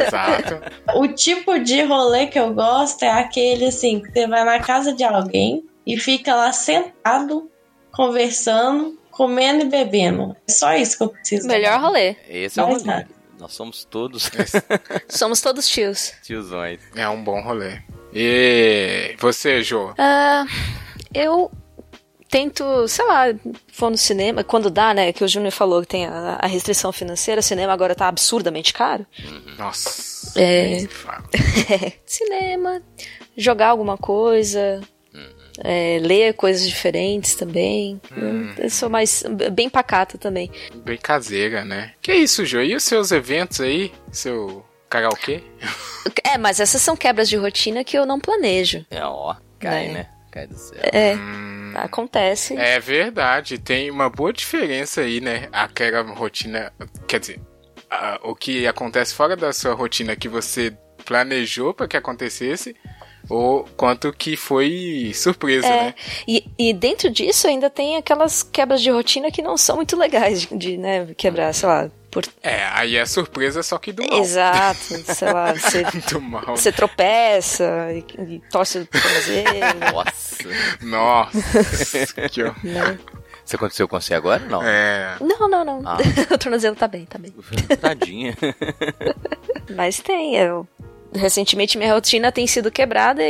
Exato. O tipo de rolê que eu gosto é aquele assim, que você vai na casa de alguém e fica lá sentado, conversando, comendo e bebendo. É só isso que eu preciso. Melhor rolê. Esse é o rolê. Nós somos todos. somos todos tios. Tiozões. É um bom rolê. E você, Jô? Uh, eu tento, sei lá, vou no cinema, quando dá, né? Que o Júnior falou que tem a, a, restrição financeira, o cinema agora tá absurdamente caro. Uhum. Nossa. É, cinema, jogar alguma coisa, é, ler coisas diferentes também. Hum. Eu sou mais. bem pacata também. Bem caseira, né? Que isso, Jô? E os seus eventos aí? Seu karaokê? É, mas essas são quebras de rotina que eu não planejo. É, ó, cai, né? né? Cai do céu. É. Hum, acontece. É verdade, tem uma boa diferença aí, né? Aquela rotina. Quer dizer, a, o que acontece fora da sua rotina que você planejou para que acontecesse ou quanto que foi surpresa, é, né? E, e dentro disso ainda tem aquelas quebras de rotina que não são muito legais de, de né, quebrar, sei lá, por... É, aí é surpresa só que do mal. Exato, sei lá, você, do mal. você tropeça e, e torce o tornozelo. Nossa. Nossa. que né? Isso aconteceu com você agora? Não. É. Não, não, não. Ah. o tornozelo tá bem, tá bem. Tadinha. Mas tem, eu recentemente minha rotina tem sido quebrada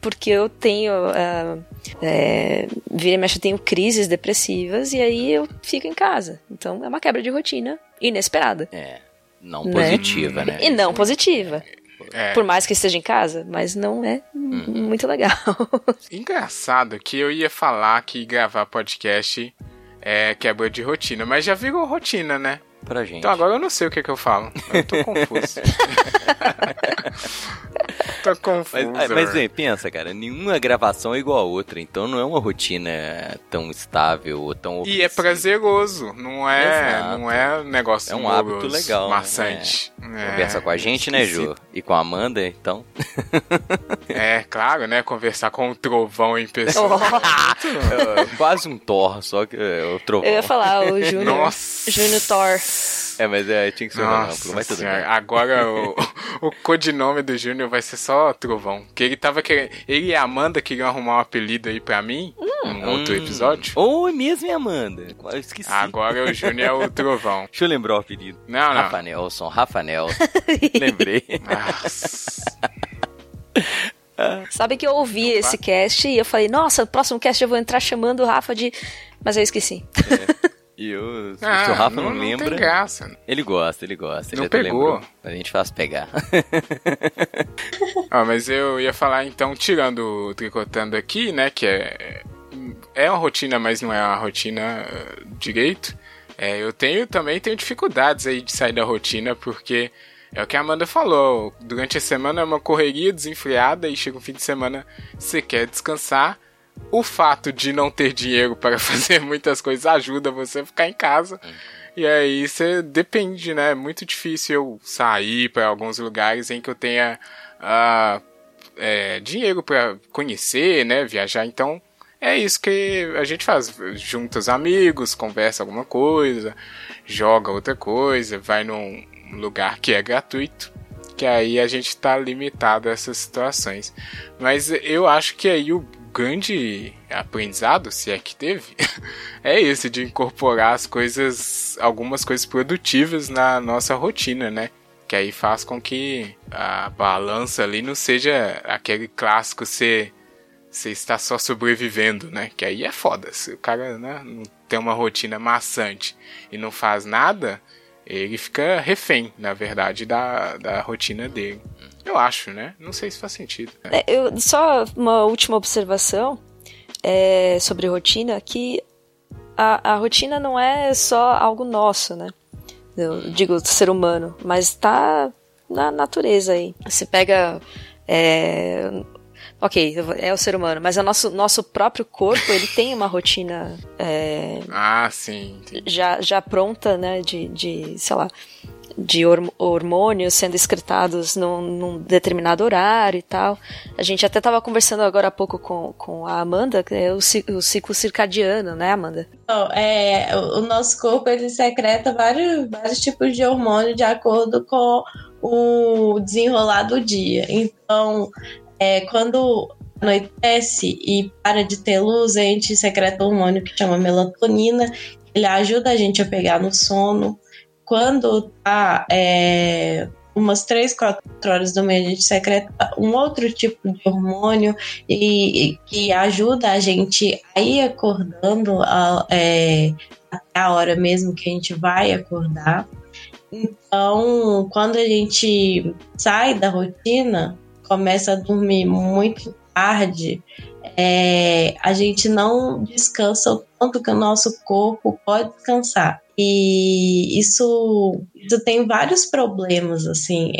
porque eu tenho uh, é, vira e mexe eu tenho crises depressivas e aí eu fico em casa então é uma quebra de rotina inesperada é não né? positiva né, e não positiva é. Por mais que esteja em casa, mas não é uhum. muito legal. Engraçado que eu ia falar que gravar podcast é quebra de rotina. Mas já virou rotina, né? Pra gente. Então agora eu não sei o que, que eu falo. Eu tô confuso. tô confuso. Mas, mas velho. é, pensa, cara, nenhuma gravação é igual a outra, então não é uma rotina tão estável ou tão E é prazeroso, não é, Exato. não é um negócio É um hábito legal, né? maçante. É, Conversa com a gente, né, Ju? E com a Amanda, então. É, claro, né? Conversar com o trovão em pessoa. É, quase um Thor, só que é o trovão. Eu ia falar, o Júnior. Nossa. Júnior Thor. É, mas é, tinha que ser um Nossa amplo, mas tudo senhora, bem. agora o, o codinome do Júnior vai ser só Trovão. Que ele tava querendo. Ele e a Amanda queriam arrumar um apelido aí pra mim, num outro episódio. Ou é mesmo, Amanda? Eu esqueci. Agora o Júnior é o Trovão. Deixa eu lembrar o apelido. Não, não. Rafa Nelson, Rafa Nelson. Lembrei. Nossa. Sabe que eu ouvi esse cast e eu falei, nossa, no próximo cast eu vou entrar chamando o Rafa de. Mas eu esqueci. E eu, se Ah, o Rafa não, não, não lembra. tem graça. Ele gosta, ele gosta. Ele Não até pegou. lembrou. A gente faz pegar. Ah, mas eu ia falar então, tirando o tricotando aqui, né? Que é. É uma rotina, mas não é uma rotina eh, direito. É, eu tenho também tenho dificuldades aí de sair da rotina, porque é o que a Amanda falou. Durante a semana é uma correria desenfreada e chega um fim de semana, você quer descansar. O fato de não ter dinheiro para fazer muitas coisas ajuda você a ficar em casa. E aí você depende, né? É muito difícil eu sair para alguns lugares em que eu tenha ah, é, dinheiro para conhecer, né? Viajar. Então é isso que a gente faz. Junta os amigos, conversa alguma coisa, joga outra coisa, vai num lugar que é gratuito. Que aí a gente tá limitado a essas situações. Mas eu acho que aí o grande aprendizado, se é que teve, é esse de incorporar as coisas, algumas coisas produtivas na nossa rotina, né? Que aí faz com que a balança ali não seja aquele clássico ser você está só sobrevivendo, né? Que aí é foda. Se o cara né, não tem uma rotina maçante e não faz nada, ele fica refém, na verdade, da, da rotina dele. Eu acho, né? Não sei se faz sentido. né? É, eu, só uma última observação é, sobre rotina, que a, a rotina não é só algo nosso, né? Eu digo ser humano, mas tá na natureza aí. Você pega. é, ok, é o ser humano, mas o nosso, nosso próprio corpo ele tem uma rotina é, Ah, sim. já, já pronta, né, de, de sei lá, de horm- hormônios sendo excretados num, num determinado horário e tal. A gente até estava conversando agora há pouco com, com a Amanda, que é o, o ciclo circadiano, né, Amanda? É, o o nosso corpo ele secreta vários, vários tipos de hormônio de acordo com o desenrolar do dia. Então, é, quando anoitece e para de ter luz, a gente secreta um hormônio que chama melatonina. Ele ajuda a gente a pegar no sono. Quando tá é, umas 3, 4 horas da manhã, a gente secreta um outro tipo de hormônio e, e que ajuda a gente a ir acordando a, é, até a hora mesmo que a gente vai acordar. Então, quando a gente sai da rotina, começa a dormir muito tarde, é, a gente não descansa o tanto que o nosso corpo pode descansar. E isso, isso tem vários problemas, assim.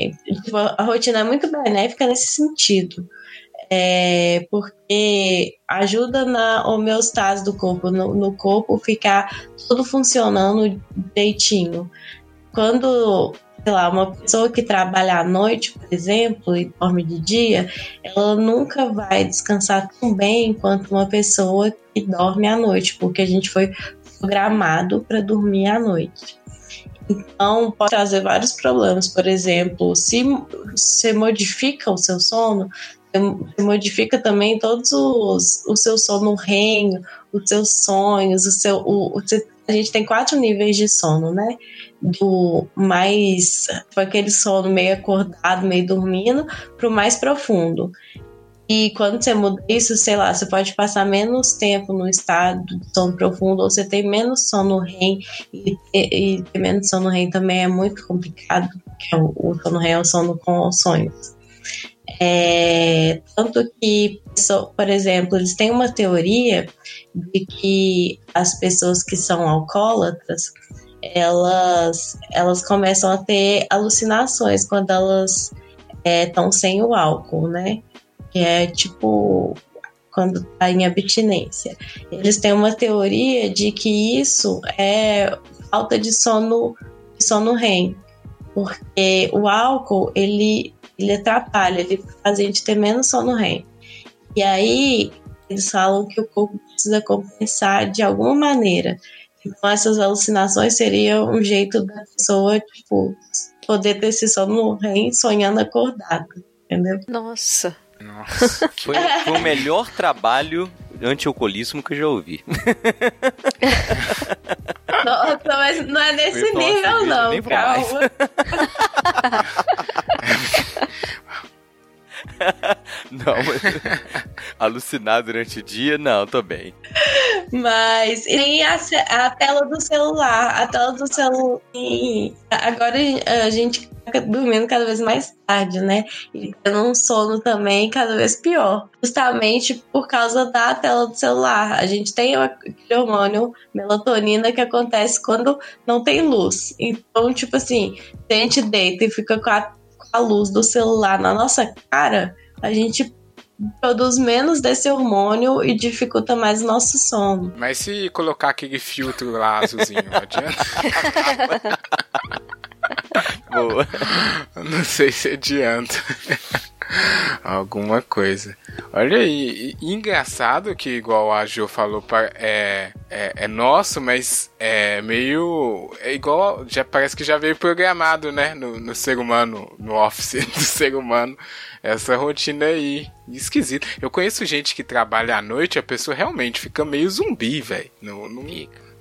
A rotina é muito benéfica nesse sentido. É, porque ajuda na homeostase do corpo, no, no corpo ficar tudo funcionando direitinho. Quando, sei lá, uma pessoa que trabalha à noite, por exemplo, e dorme de dia, ela nunca vai descansar tão bem quanto uma pessoa que dorme à noite, porque a gente foi programado para dormir à noite. Então, pode trazer vários problemas. Por exemplo, se você modifica o seu sono, você modifica também todos os o seu sono REM, os seus sonhos, o seu o, a gente tem quatro níveis de sono, né? Do mais tipo, aquele sono meio acordado, meio dormindo, para o mais profundo. E quando você muda isso, sei lá, você pode passar menos tempo no estado de sono profundo, ou você tem menos sono REM, e, e, e ter menos sono REM também é muito complicado, porque o, o sono REM é o sono com sonhos. É, tanto que, por exemplo, eles têm uma teoria de que as pessoas que são alcoólatras, elas, elas começam a ter alucinações quando elas estão sem o álcool, né? Que é tipo quando tá em abstinência. Eles têm uma teoria de que isso é falta de sono, sono REM, porque o álcool ele ele atrapalha, ele faz a gente ter menos sono REM. E aí eles falam que o corpo precisa compensar de alguma maneira. Então essas alucinações seriam um jeito da pessoa, tipo, poder ter esse sono REM sonhando acordado, entendeu? Nossa. Nossa. Foi, foi o melhor trabalho anti-alcoolismo que eu já ouvi. Nossa, mas não é nesse nível, não, calma. Não, alucinar durante o dia, não, tô bem. Mas e a, a tela do celular, a tela do celular. Agora a gente fica dormindo cada vez mais tarde, né? E tendo um sono também cada vez pior. Justamente por causa da tela do celular. A gente tem aquele hormônio melatonina que acontece quando não tem luz. Então, tipo assim, a gente deita e fica com a, a luz do celular na nossa cara, a gente produz menos desse hormônio e dificulta mais o nosso sono. Mas se colocar aquele filtro lá azulzinho, não adianta? Boa. Não sei se adianta. Alguma coisa. Olha aí, engraçado que, igual a Jo falou, é, é, é nosso, mas é meio. É igual. Já parece que já veio programado, né? No, no ser humano, no office do ser humano. Essa rotina aí. Esquisita. Eu conheço gente que trabalha à noite, a pessoa realmente fica meio zumbi, velho. Não, não,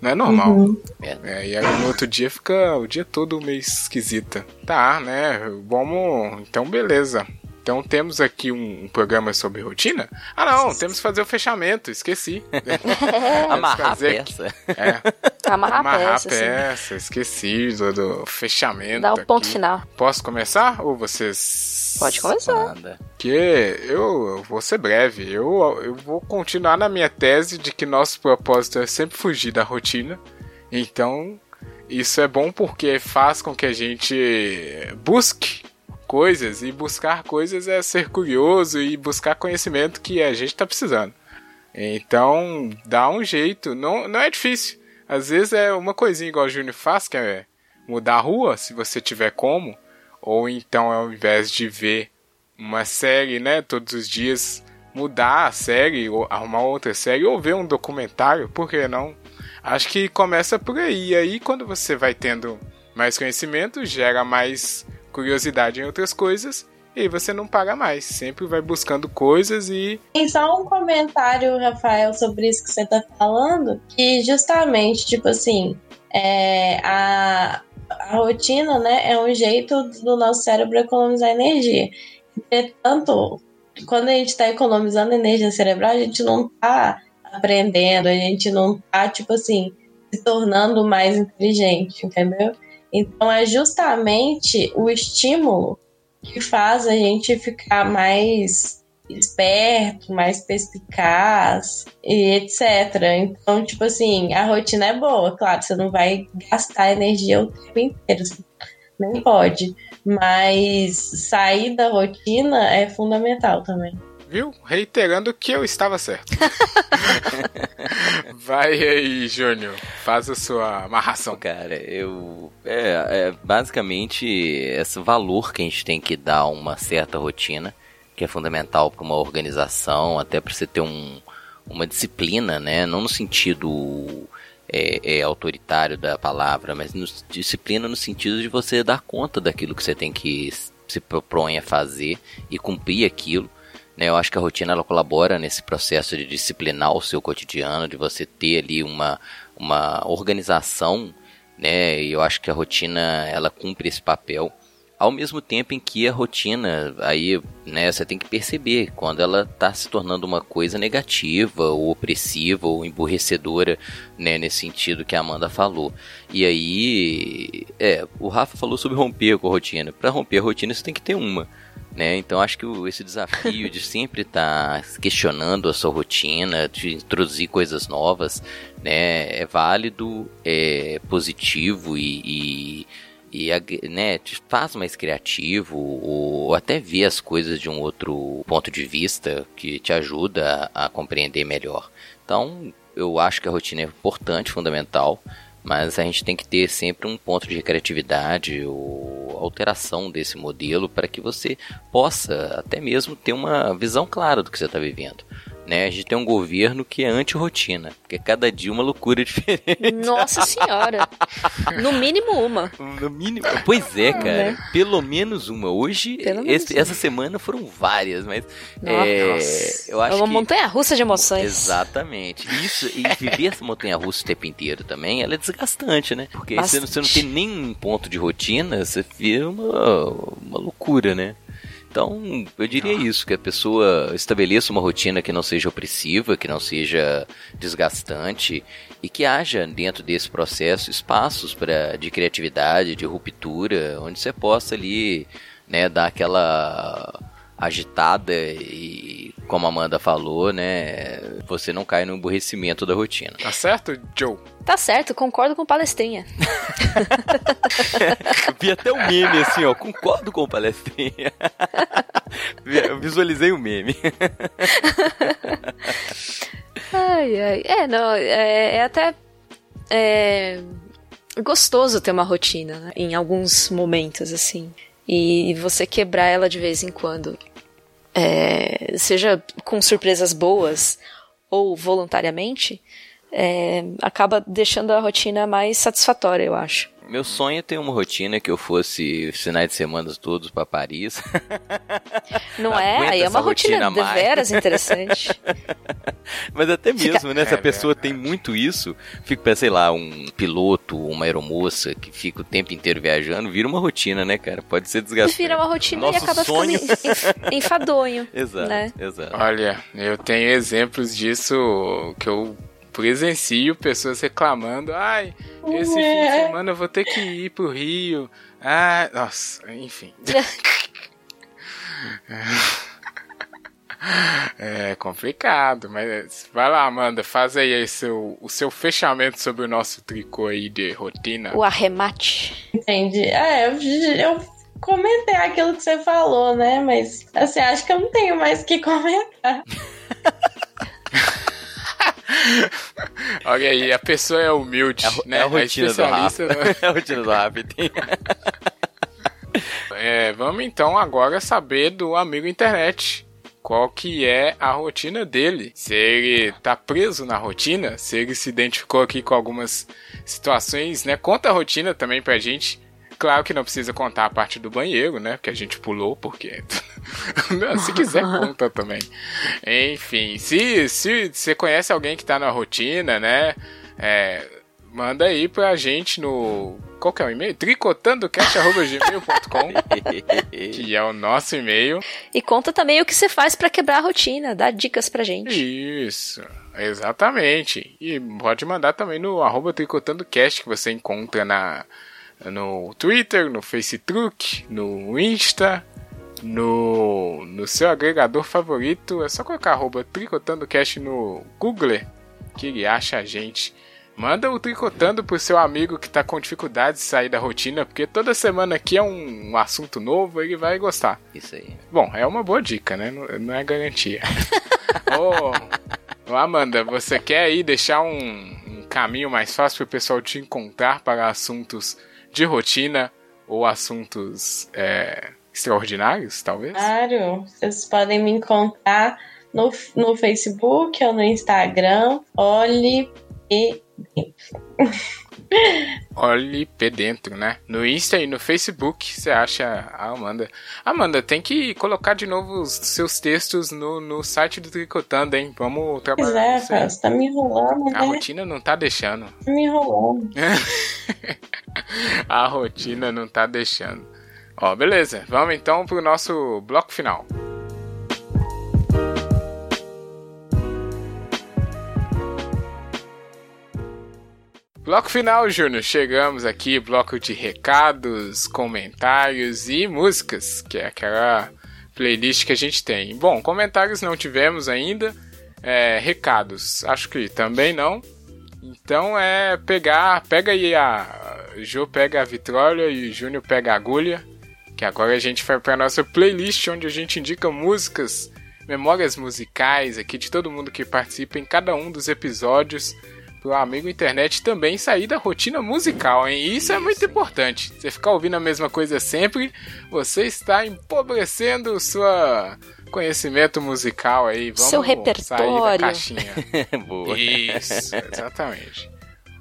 não é normal. Uhum. É, e aí no outro dia fica o dia todo meio esquisita. Tá, né? Vamos. Então, beleza. Então temos aqui um, um programa sobre rotina? Ah não, temos que fazer o fechamento, esqueci. Amarrar a peça. É, Amarrar, amarrar peça, peça, esqueci do, do fechamento. Dá o ponto aqui. final. Posso começar? Ou vocês. Pode começar. Nada. Porque eu, eu vou ser breve. Eu, eu vou continuar na minha tese de que nosso propósito é sempre fugir da rotina. Então, isso é bom porque faz com que a gente busque coisas. E buscar coisas é ser curioso e buscar conhecimento que a gente tá precisando. Então, dá um jeito. Não, não é difícil. Às vezes é uma coisinha igual o Júnior faz, que é mudar a rua, se você tiver como. Ou então, ao invés de ver uma série, né, todos os dias, mudar a série, ou arrumar outra série, ou ver um documentário, por que não? Acho que começa por aí. E aí, quando você vai tendo mais conhecimento, gera mais curiosidade em outras coisas, e você não paga mais. Sempre vai buscando coisas e. Tem só um comentário, Rafael, sobre isso que você tá falando, que justamente, tipo assim, é, a, a rotina, né, é um jeito do nosso cérebro economizar energia. Entretanto, quando a gente tá economizando energia cerebral, a gente não tá aprendendo, a gente não tá, tipo assim, se tornando mais inteligente, entendeu? Então é justamente o estímulo que faz a gente ficar mais esperto, mais perspicaz e etc. Então, tipo assim, a rotina é boa, claro, você não vai gastar energia o tempo inteiro, nem pode. Mas sair da rotina é fundamental também. Viu? Reiterando que eu estava certo. Vai aí, Júnior. Faz a sua amarração. Cara, eu. É, é basicamente esse valor que a gente tem que dar a uma certa rotina, que é fundamental para uma organização, até para você ter um, uma disciplina, né? Não no sentido é, é, autoritário da palavra, mas no, disciplina no sentido de você dar conta daquilo que você tem que se propõe a fazer e cumprir aquilo. Né? Eu acho que a rotina ela colabora nesse processo de disciplinar o seu cotidiano, de você ter ali uma, uma organização, né? E eu acho que a rotina ela cumpre esse papel. Ao mesmo tempo em que a rotina, aí, né, você tem que perceber quando ela está se tornando uma coisa negativa, ou opressiva, ou emburrecedora, né, nesse sentido que a Amanda falou. E aí, é, o Rafa falou sobre romper com a rotina. Para romper a rotina, você tem que ter uma. Né? Então acho que o- esse desafio de sempre estar questionando a sua rotina, de introduzir coisas novas, né, é válido, é positivo e, e, e, né, te faz mais criativo ou até ver as coisas de um outro ponto de vista que te ajuda a, a compreender melhor. Então eu acho que a rotina é importante, fundamental. Mas a gente tem que ter sempre um ponto de criatividade ou alteração desse modelo para que você possa até mesmo ter uma visão clara do que você está vivendo. Né? A gente tem um governo que é anti-rotina, porque cada dia uma loucura diferente. Nossa senhora. No mínimo uma. No mínimo. Pois é, cara. Né? Pelo menos uma. Hoje, Pelo menos esse- uma. essa semana foram várias, mas. Nossa. é, eu É acho uma que. montanha russa de emoções. Exatamente. Isso, e viver essa montanha russa o tempo inteiro também, ela é desgastante, né? Porque você, não- você não tem nenhum ponto de rotina, você vira uma, uma loucura, né? Então, eu diria isso, que a pessoa estabeleça uma rotina que não seja opressiva, que não seja desgastante e que haja dentro desse processo espaços para de criatividade, de ruptura, onde você possa ali, né, dar aquela agitada e como a Amanda falou, né, você não cai no emburrecimento da rotina. Tá certo, Joe? Tá certo, concordo com palestrinha. Eu vi até um meme assim, ó, concordo com o palestrinha. Eu visualizei o meme. Ai, ai. É, não, é, é até é, gostoso ter uma rotina, né? Em alguns momentos, assim. E você quebrar ela de vez em quando. É, seja com surpresas boas ou voluntariamente, é, acaba deixando a rotina mais satisfatória, eu acho. Meu sonho é ter uma rotina que eu fosse finais de semana todos pra Paris. Não é? Aí é uma rotina, rotina mais. deveras interessante. Mas até mesmo, né? Se a É pessoa tem muito isso, fica, pra, sei lá, um piloto, uma aeromoça que fica o tempo inteiro viajando, vira uma rotina, né, cara? Pode ser desgastante. Vira uma rotina Nosso e acaba sonho. ficando enf- enfadonho. Exato, né? exato. Olha, eu tenho exemplos disso que eu presencio pessoas reclamando. Ai, esse fim de semana eu vou ter que ir pro Rio. Ah, nossa, enfim. É complicado, mas vai lá, Amanda, faz aí, aí seu, o seu fechamento sobre o nosso tricô aí de rotina. O arremate. Entendi. É, eu, eu comentei aquilo que você falou, né? Mas, assim, acho que eu não tenho mais o que comentar. Olha aí, a pessoa é humilde, É né? é a rotina do Rafa. né? É a rotina do Rafa. É, vamos então agora saber do amigo internet. Qual que é a rotina dele? Se ele tá preso na rotina, se ele se identificou aqui com algumas situações, né? Conta a rotina também pra gente. Claro que não precisa contar a parte do banheiro, né? Que a gente pulou, porque. Não, se quiser, conta também. Enfim, se, se você conhece alguém que tá na rotina, né? É, manda aí pra gente no. Qual que é o e-mail? tricotandocast.gmail.com Que é o nosso e-mail. E conta também o que você faz pra quebrar a rotina, dá dicas pra gente. Isso, exatamente. E pode mandar também no arroba tricotandocast que você encontra na, no Twitter, no Facebook, no Insta, no, no seu agregador favorito. É só colocar arroba tricotandocast no Google que ele acha a gente. Manda o Tricotando pro seu amigo que tá com dificuldade de sair da rotina, porque toda semana aqui é um, um assunto novo, ele vai gostar. Isso aí. Bom, é uma boa dica, né? Não, não é garantia. Ô, Amanda, você quer aí deixar um, um caminho mais fácil para o pessoal te encontrar para assuntos de rotina ou assuntos é, extraordinários, talvez? Claro, vocês podem me encontrar no, no Facebook ou no Instagram. Olhe e Olhe P dentro, né? No Insta e no Facebook você acha a Amanda. Amanda, tem que colocar de novo os seus textos no, no site do Tricotando, hein? Vamos Pois trabalhar é, nisso aí. cara, você tá me enrolando, A né? rotina não tá deixando. Tá me enrolando. A rotina não tá deixando. Ó, beleza. Vamos então pro nosso bloco final. Bloco final, Júnior. Chegamos aqui, bloco de recados, comentários e músicas, que é aquela playlist que a gente tem. Bom, comentários não tivemos ainda. É, recados, acho que também não. Então é pegar, pega aí a Jo pega a vitrola e o Júnior pega a agulha, que agora a gente vai para nossa playlist onde a gente indica músicas, memórias musicais aqui de todo mundo que participa em cada um dos episódios pro amigo internet também sair da rotina musical, hein? E isso é muito importante. Você ficar ouvindo a mesma coisa sempre, você está empobrecendo o seu conhecimento musical aí. Vamos Seu sair repertório. da caixinha. Boa. Isso, exatamente.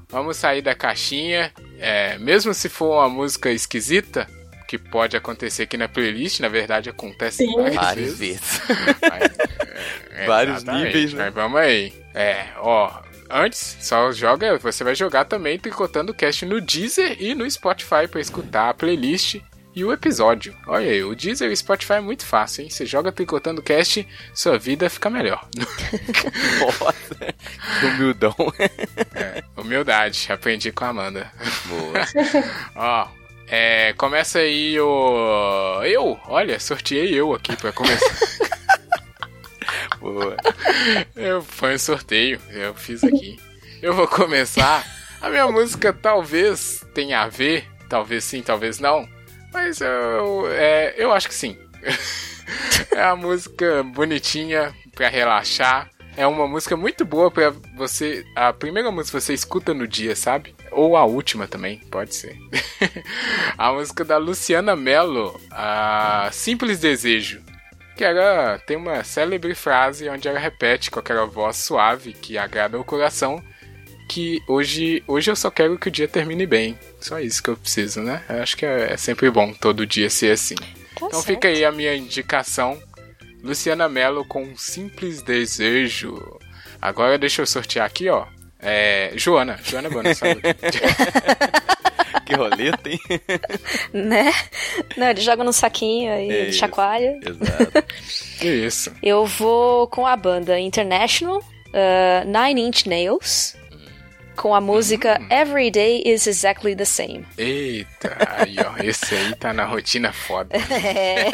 Vamos sair da caixinha. É, mesmo se for uma música esquisita, que pode acontecer aqui na playlist, na verdade acontece Sim. várias, Várias vezes. vezes. Mas, é, Vários níveis, né? Mas vamos aí. É, ó. Antes, só joga. Você vai jogar também Tricotando Cast no Deezer e no Spotify para escutar a playlist e o episódio. Olha aí, o Deezer e o Spotify é muito fácil, hein? Você joga Tricotando Cast, sua vida fica melhor. Nossa, humildão. Humildade, aprendi com a Amanda. Boa. Ó, é, começa aí o. Eu? Olha, sorteei eu aqui pra começar. Boa. eu, foi um sorteio, eu fiz aqui. Eu vou começar. A minha música talvez tenha a ver, talvez sim, talvez não. Mas eu, é, eu acho que sim. é uma música bonitinha pra relaxar. É uma música muito boa pra você. A primeira música que você escuta no dia, sabe? Ou a última também, pode ser. a música da Luciana Mello, a Simples Desejo. Que ela tem uma célebre frase onde ela repete com aquela voz suave que agrada o coração. Que hoje, hoje eu só quero que o dia termine bem. Só isso que eu preciso, né? Eu acho que é, é sempre bom todo dia ser assim. Tá Então certo. fica aí a minha indicação. Luciana Mello com um simples desejo. Agora deixa eu sortear aqui, ó. É, Joana, Joana Bona, sabe? Que roleta, hein? Né? Não, ele joga num saquinho e É isso. chacoalha. Exato. Isso. Eu vou com a banda International, uh, Nine Inch Nails, com a música Every Day is Exactly the Same. Eita, aí ó, esse aí tá na rotina foda. É.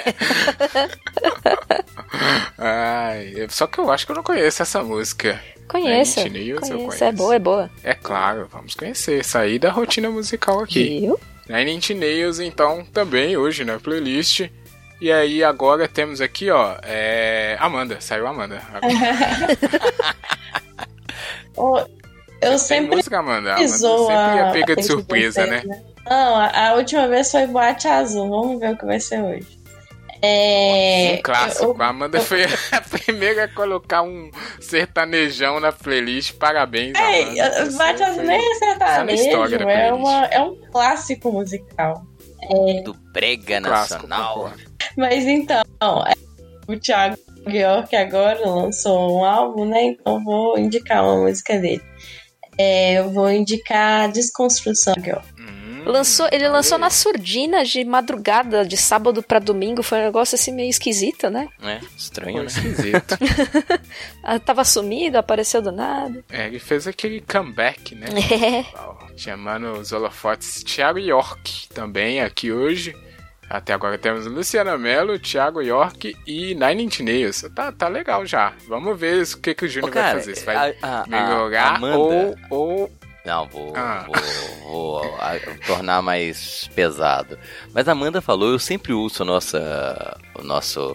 Ai, só que eu acho que eu não conheço essa música. Conheço. Nails eu conheço. É boa, é boa. É claro, vamos conhecer. Sair da rotina musical aqui. Viu? Nine Inch Nails, então, também hoje na playlist. E aí, agora temos aqui, ó, é... Amanda. Saiu Amanda. Ô, Eu sempre música. Amanda pisou sempre a. é pega de surpresa, né? Desejo, Não, a, a última vez foi Boate Azul. Vamos ver o que vai ser hoje. É. Um clássico. eu- a Amanda foi a primeira a colocar um sertanejão na playlist. Parabéns, Ei, Amanda. Você Boate Azul nem é sertanejo, é, uma, é um clássico musical. Do Brega Nacional. Mas então, é, o Thiago York agora lançou um álbum, né? Então vou indicar uma música dele. É, eu vou indicar Desconstrução York. Hum, Lançou, ele lançou na surdina de madrugada, de sábado pra domingo. Foi um negócio assim meio esquisito, né? É, estranho, Foi né? esquisito. Ah, Tava sumido, apareceu do nada. é, ele fez aquele comeback, né? É. chamando os holofotes Thiago York também aqui hoje. Até agora temos Luciana Mello, Thiago York e Nine Inch Nails. Tá, tá legal já. Vamos ver o que, que o Júnior vai fazer. Se vai a- a- melhorar Amanda- ou, ou... Não, vou, Ah. vou, vou a- tornar mais pesado. Mas a Amanda falou, eu sempre uso a nossa, o nosso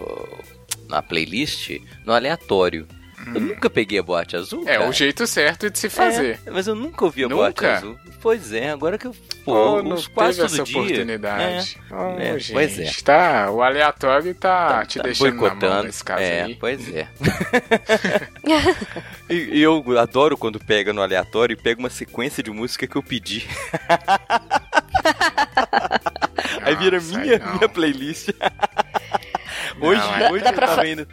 na playlist no aleatório. Eu nunca peguei a boate azul. É cara. o jeito certo de se fazer. É, mas eu nunca ouvi a Nunca? boate azul. Pois é, agora que eu pô, Ou não quase teve todo essa dia. oportunidade. Oh, É, gente, pois é. Tá, o aleatório tá, Tá- te tá deixando na mão boicotando. nesse caso é, aí. Pois é. e, e eu adoro quando pega no aleatório e pega uma sequência de música que eu pedi. Aí vira Nossa, minha, minha playlist. hoje, Não, hoje dá pra fa- indo.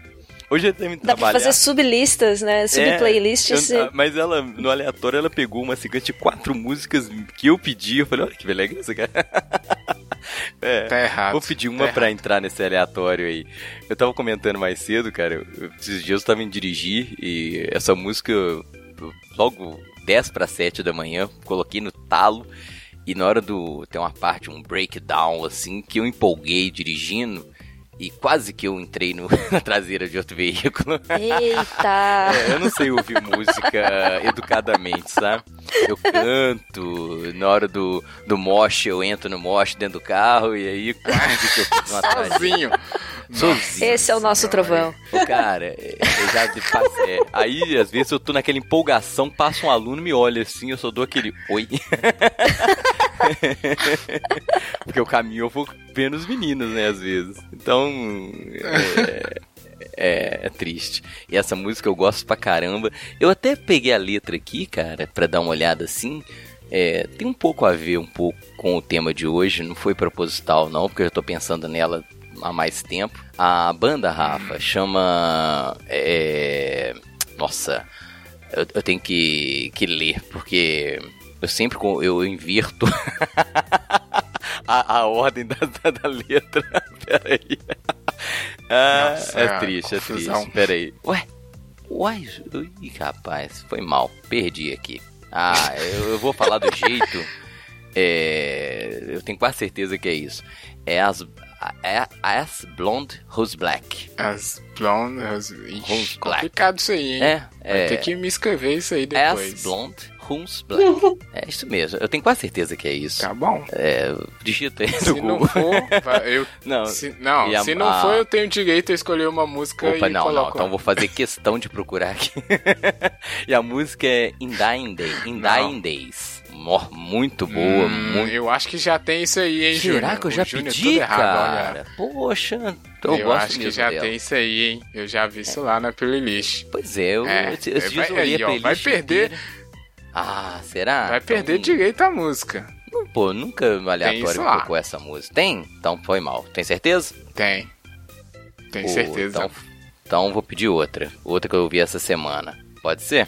Hoje eu indo Dá pra trabalhar. fazer sublistas, né? É, Subplaylists. eu- mas ela, no aleatório, ela pegou uma sequência de quatro músicas que eu pedi. Eu falei, olha que legal isso, cara. É, Tá errado. Vou pedir uma tá pra errado. entrar nesse aleatório aí. Eu tava comentando mais cedo, cara. eu- esses dias eu tava em dirigir e essa música, eu- logo 10 para 7 da manhã, coloquei no talo. E na hora do. Tem uma parte, um breakdown, assim, que eu empolguei dirigindo. E quase que eu entrei no, na traseira de outro veículo. Eita! É, eu não sei ouvir música educadamente, sabe? Eu canto, na hora do, do mosh, eu entro no mosh dentro do carro e aí quase que eu fiz uma. Sozinho. Sozinho. Esse é o nosso trovão. Cara, eu já passei. Aí, às vezes, eu tô naquela empolgação, passa um aluno, me olha assim, eu só dou aquele oi. Porque o caminho eu vou vendo os meninos, né, às vezes. Então, é, é, é triste. E essa música eu gosto pra caramba. Eu até peguei a letra aqui, cara, pra dar uma olhada assim. É, tem um pouco a ver um pouco com o tema de hoje, não foi proposital não, porque eu tô pensando nela há mais tempo. A banda, Rafa, chama. é, nossa, eu, eu tenho que, que ler, porque eu sempre eu invirto a, a ordem da, da, da letra. Peraí. Ah, Nossa, é triste, é triste. Peraí. Ué, uai, ih, rapaz, foi mal, perdi aqui. Ah, eu, eu vou falar do jeito. É, eu tenho quase certeza que é isso. É as, é as blonde who's black. As blondes. Who's Ixi, black. complicado isso aí, hein? É, Vai é. ter que me escrever isso aí As depois. blonde black. É isso mesmo. Eu tenho quase certeza que é isso. Tá bom. É, digita aí no Se não Google. for, vai- eu. Não. Se, não, a- se não a- for, eu tenho direito a escolher uma música Opa, e não, não. coloco Então lá. eu vou fazer questão de procurar aqui. e a música é In Dying Day. In Não. Dying Days. Mó- Muito boa, Hum, muito. Eu acho que já tem isso aí, hein, Júnior? Será que eu já Júnior pedi, errado, cara? olha. Poxa, eu, Eu, acho que já dela. tem isso aí, hein? Eu já vi isso lá na playlist. Pois é, eu, É, esses dias eu olhei a playlist vai perder- inteira. Ah, será? Vai perder Então, direito a música. Pô, nunca isso aleatório colocou essa música. Tem? Então foi mal. Tem certeza? Tem. Tem Pô, certeza. Então, então vou pedir outra. Outra que eu vi essa semana. Pode ser?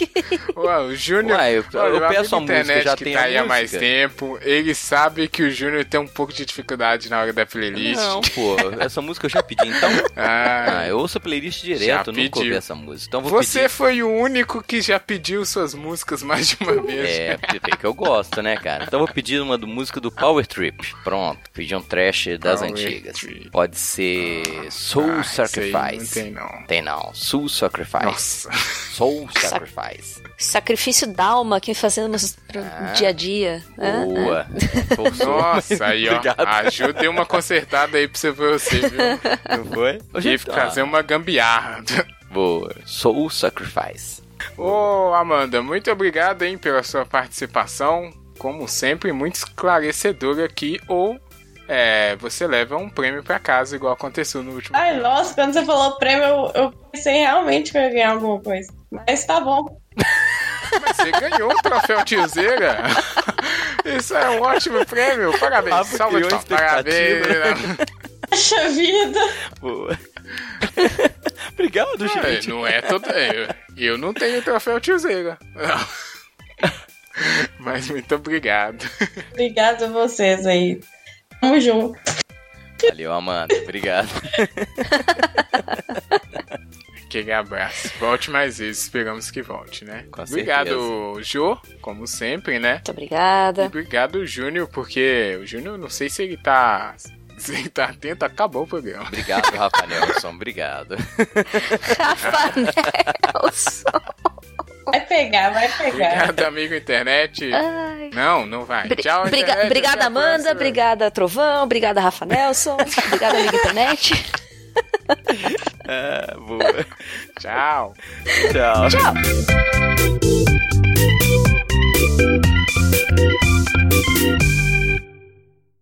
Ué, o Júnior. Ué, eu- olha, eu peço a música, já que tem tá aí há mais tempo. Ele sabe que o Júnior tem um pouco de dificuldade na hora da playlist. Não, pô. Essa música eu já pedi. Então, Ah, ah, eu ouço a playlist direto. Nunca ouvi essa música. Então vou você pedir. foi o único que já pediu suas músicas mais de uma vez. É, porque que eu gosto, né, cara? Então vou pedir uma do música do Power Trip. Pronto, pedir um trash das Power antigas. Trip. Pode ser Soul Ah, isso aí Sacrifice. Não tem, não. Tem não. Soul Sacrifice. Nossa. Soul Sacrifice. Sacrifício da alma que fazemos pro Ah. dia a dia. né? Boa. Forçou, Nossa, mas aí, ó. obrigado. Ajuda uma consertada aí pra você ver você, viu? Não foi? Tive que fazer uma gambiarra. Boa. Soul Sacrifice. Ô, Amanda, muito obrigado, hein, pela sua participação. Como sempre, muito esclarecedora aqui. Ou é, você leva um prêmio pra casa, igual aconteceu no último. Ai, nossa, quando você falou prêmio, eu, eu pensei realmente que eu ia ganhar alguma coisa. Mas tá bom. Mas você ganhou um troféu tiozeira. Isso é um ótimo prêmio. Parabéns. Ah, Salva de palmas. Parabéns. Poxa vida. Boa. Obrigado, É, gente. não é todo. Eu, eu não tenho troféu tiozeira. Não. Mas muito obrigado. Obrigada a vocês aí. Tamo junto. Valeu, Amanda. Obrigado. Aquele abraço. Volte mais vezes, esperamos que volte, né? Com obrigado, Jô, como sempre, né? Muito E obrigada. obrigado, Júnior, porque o Júnior, não sei se ele tá. Se ele tá atento, acabou o programa. Obrigado, Rafa Nelson. Obrigado. Rafa Nelson. Vai pegar, vai pegar. Obrigado, amigo internet. Ai. Não, não vai. Bri- Tchau, briga- internet, obrigada, Amanda. Obrigada, Trovão. Obrigada, Rafa Nelson. Obrigada, amiga internet. é, boa. Tchau. Tchau. Tchau.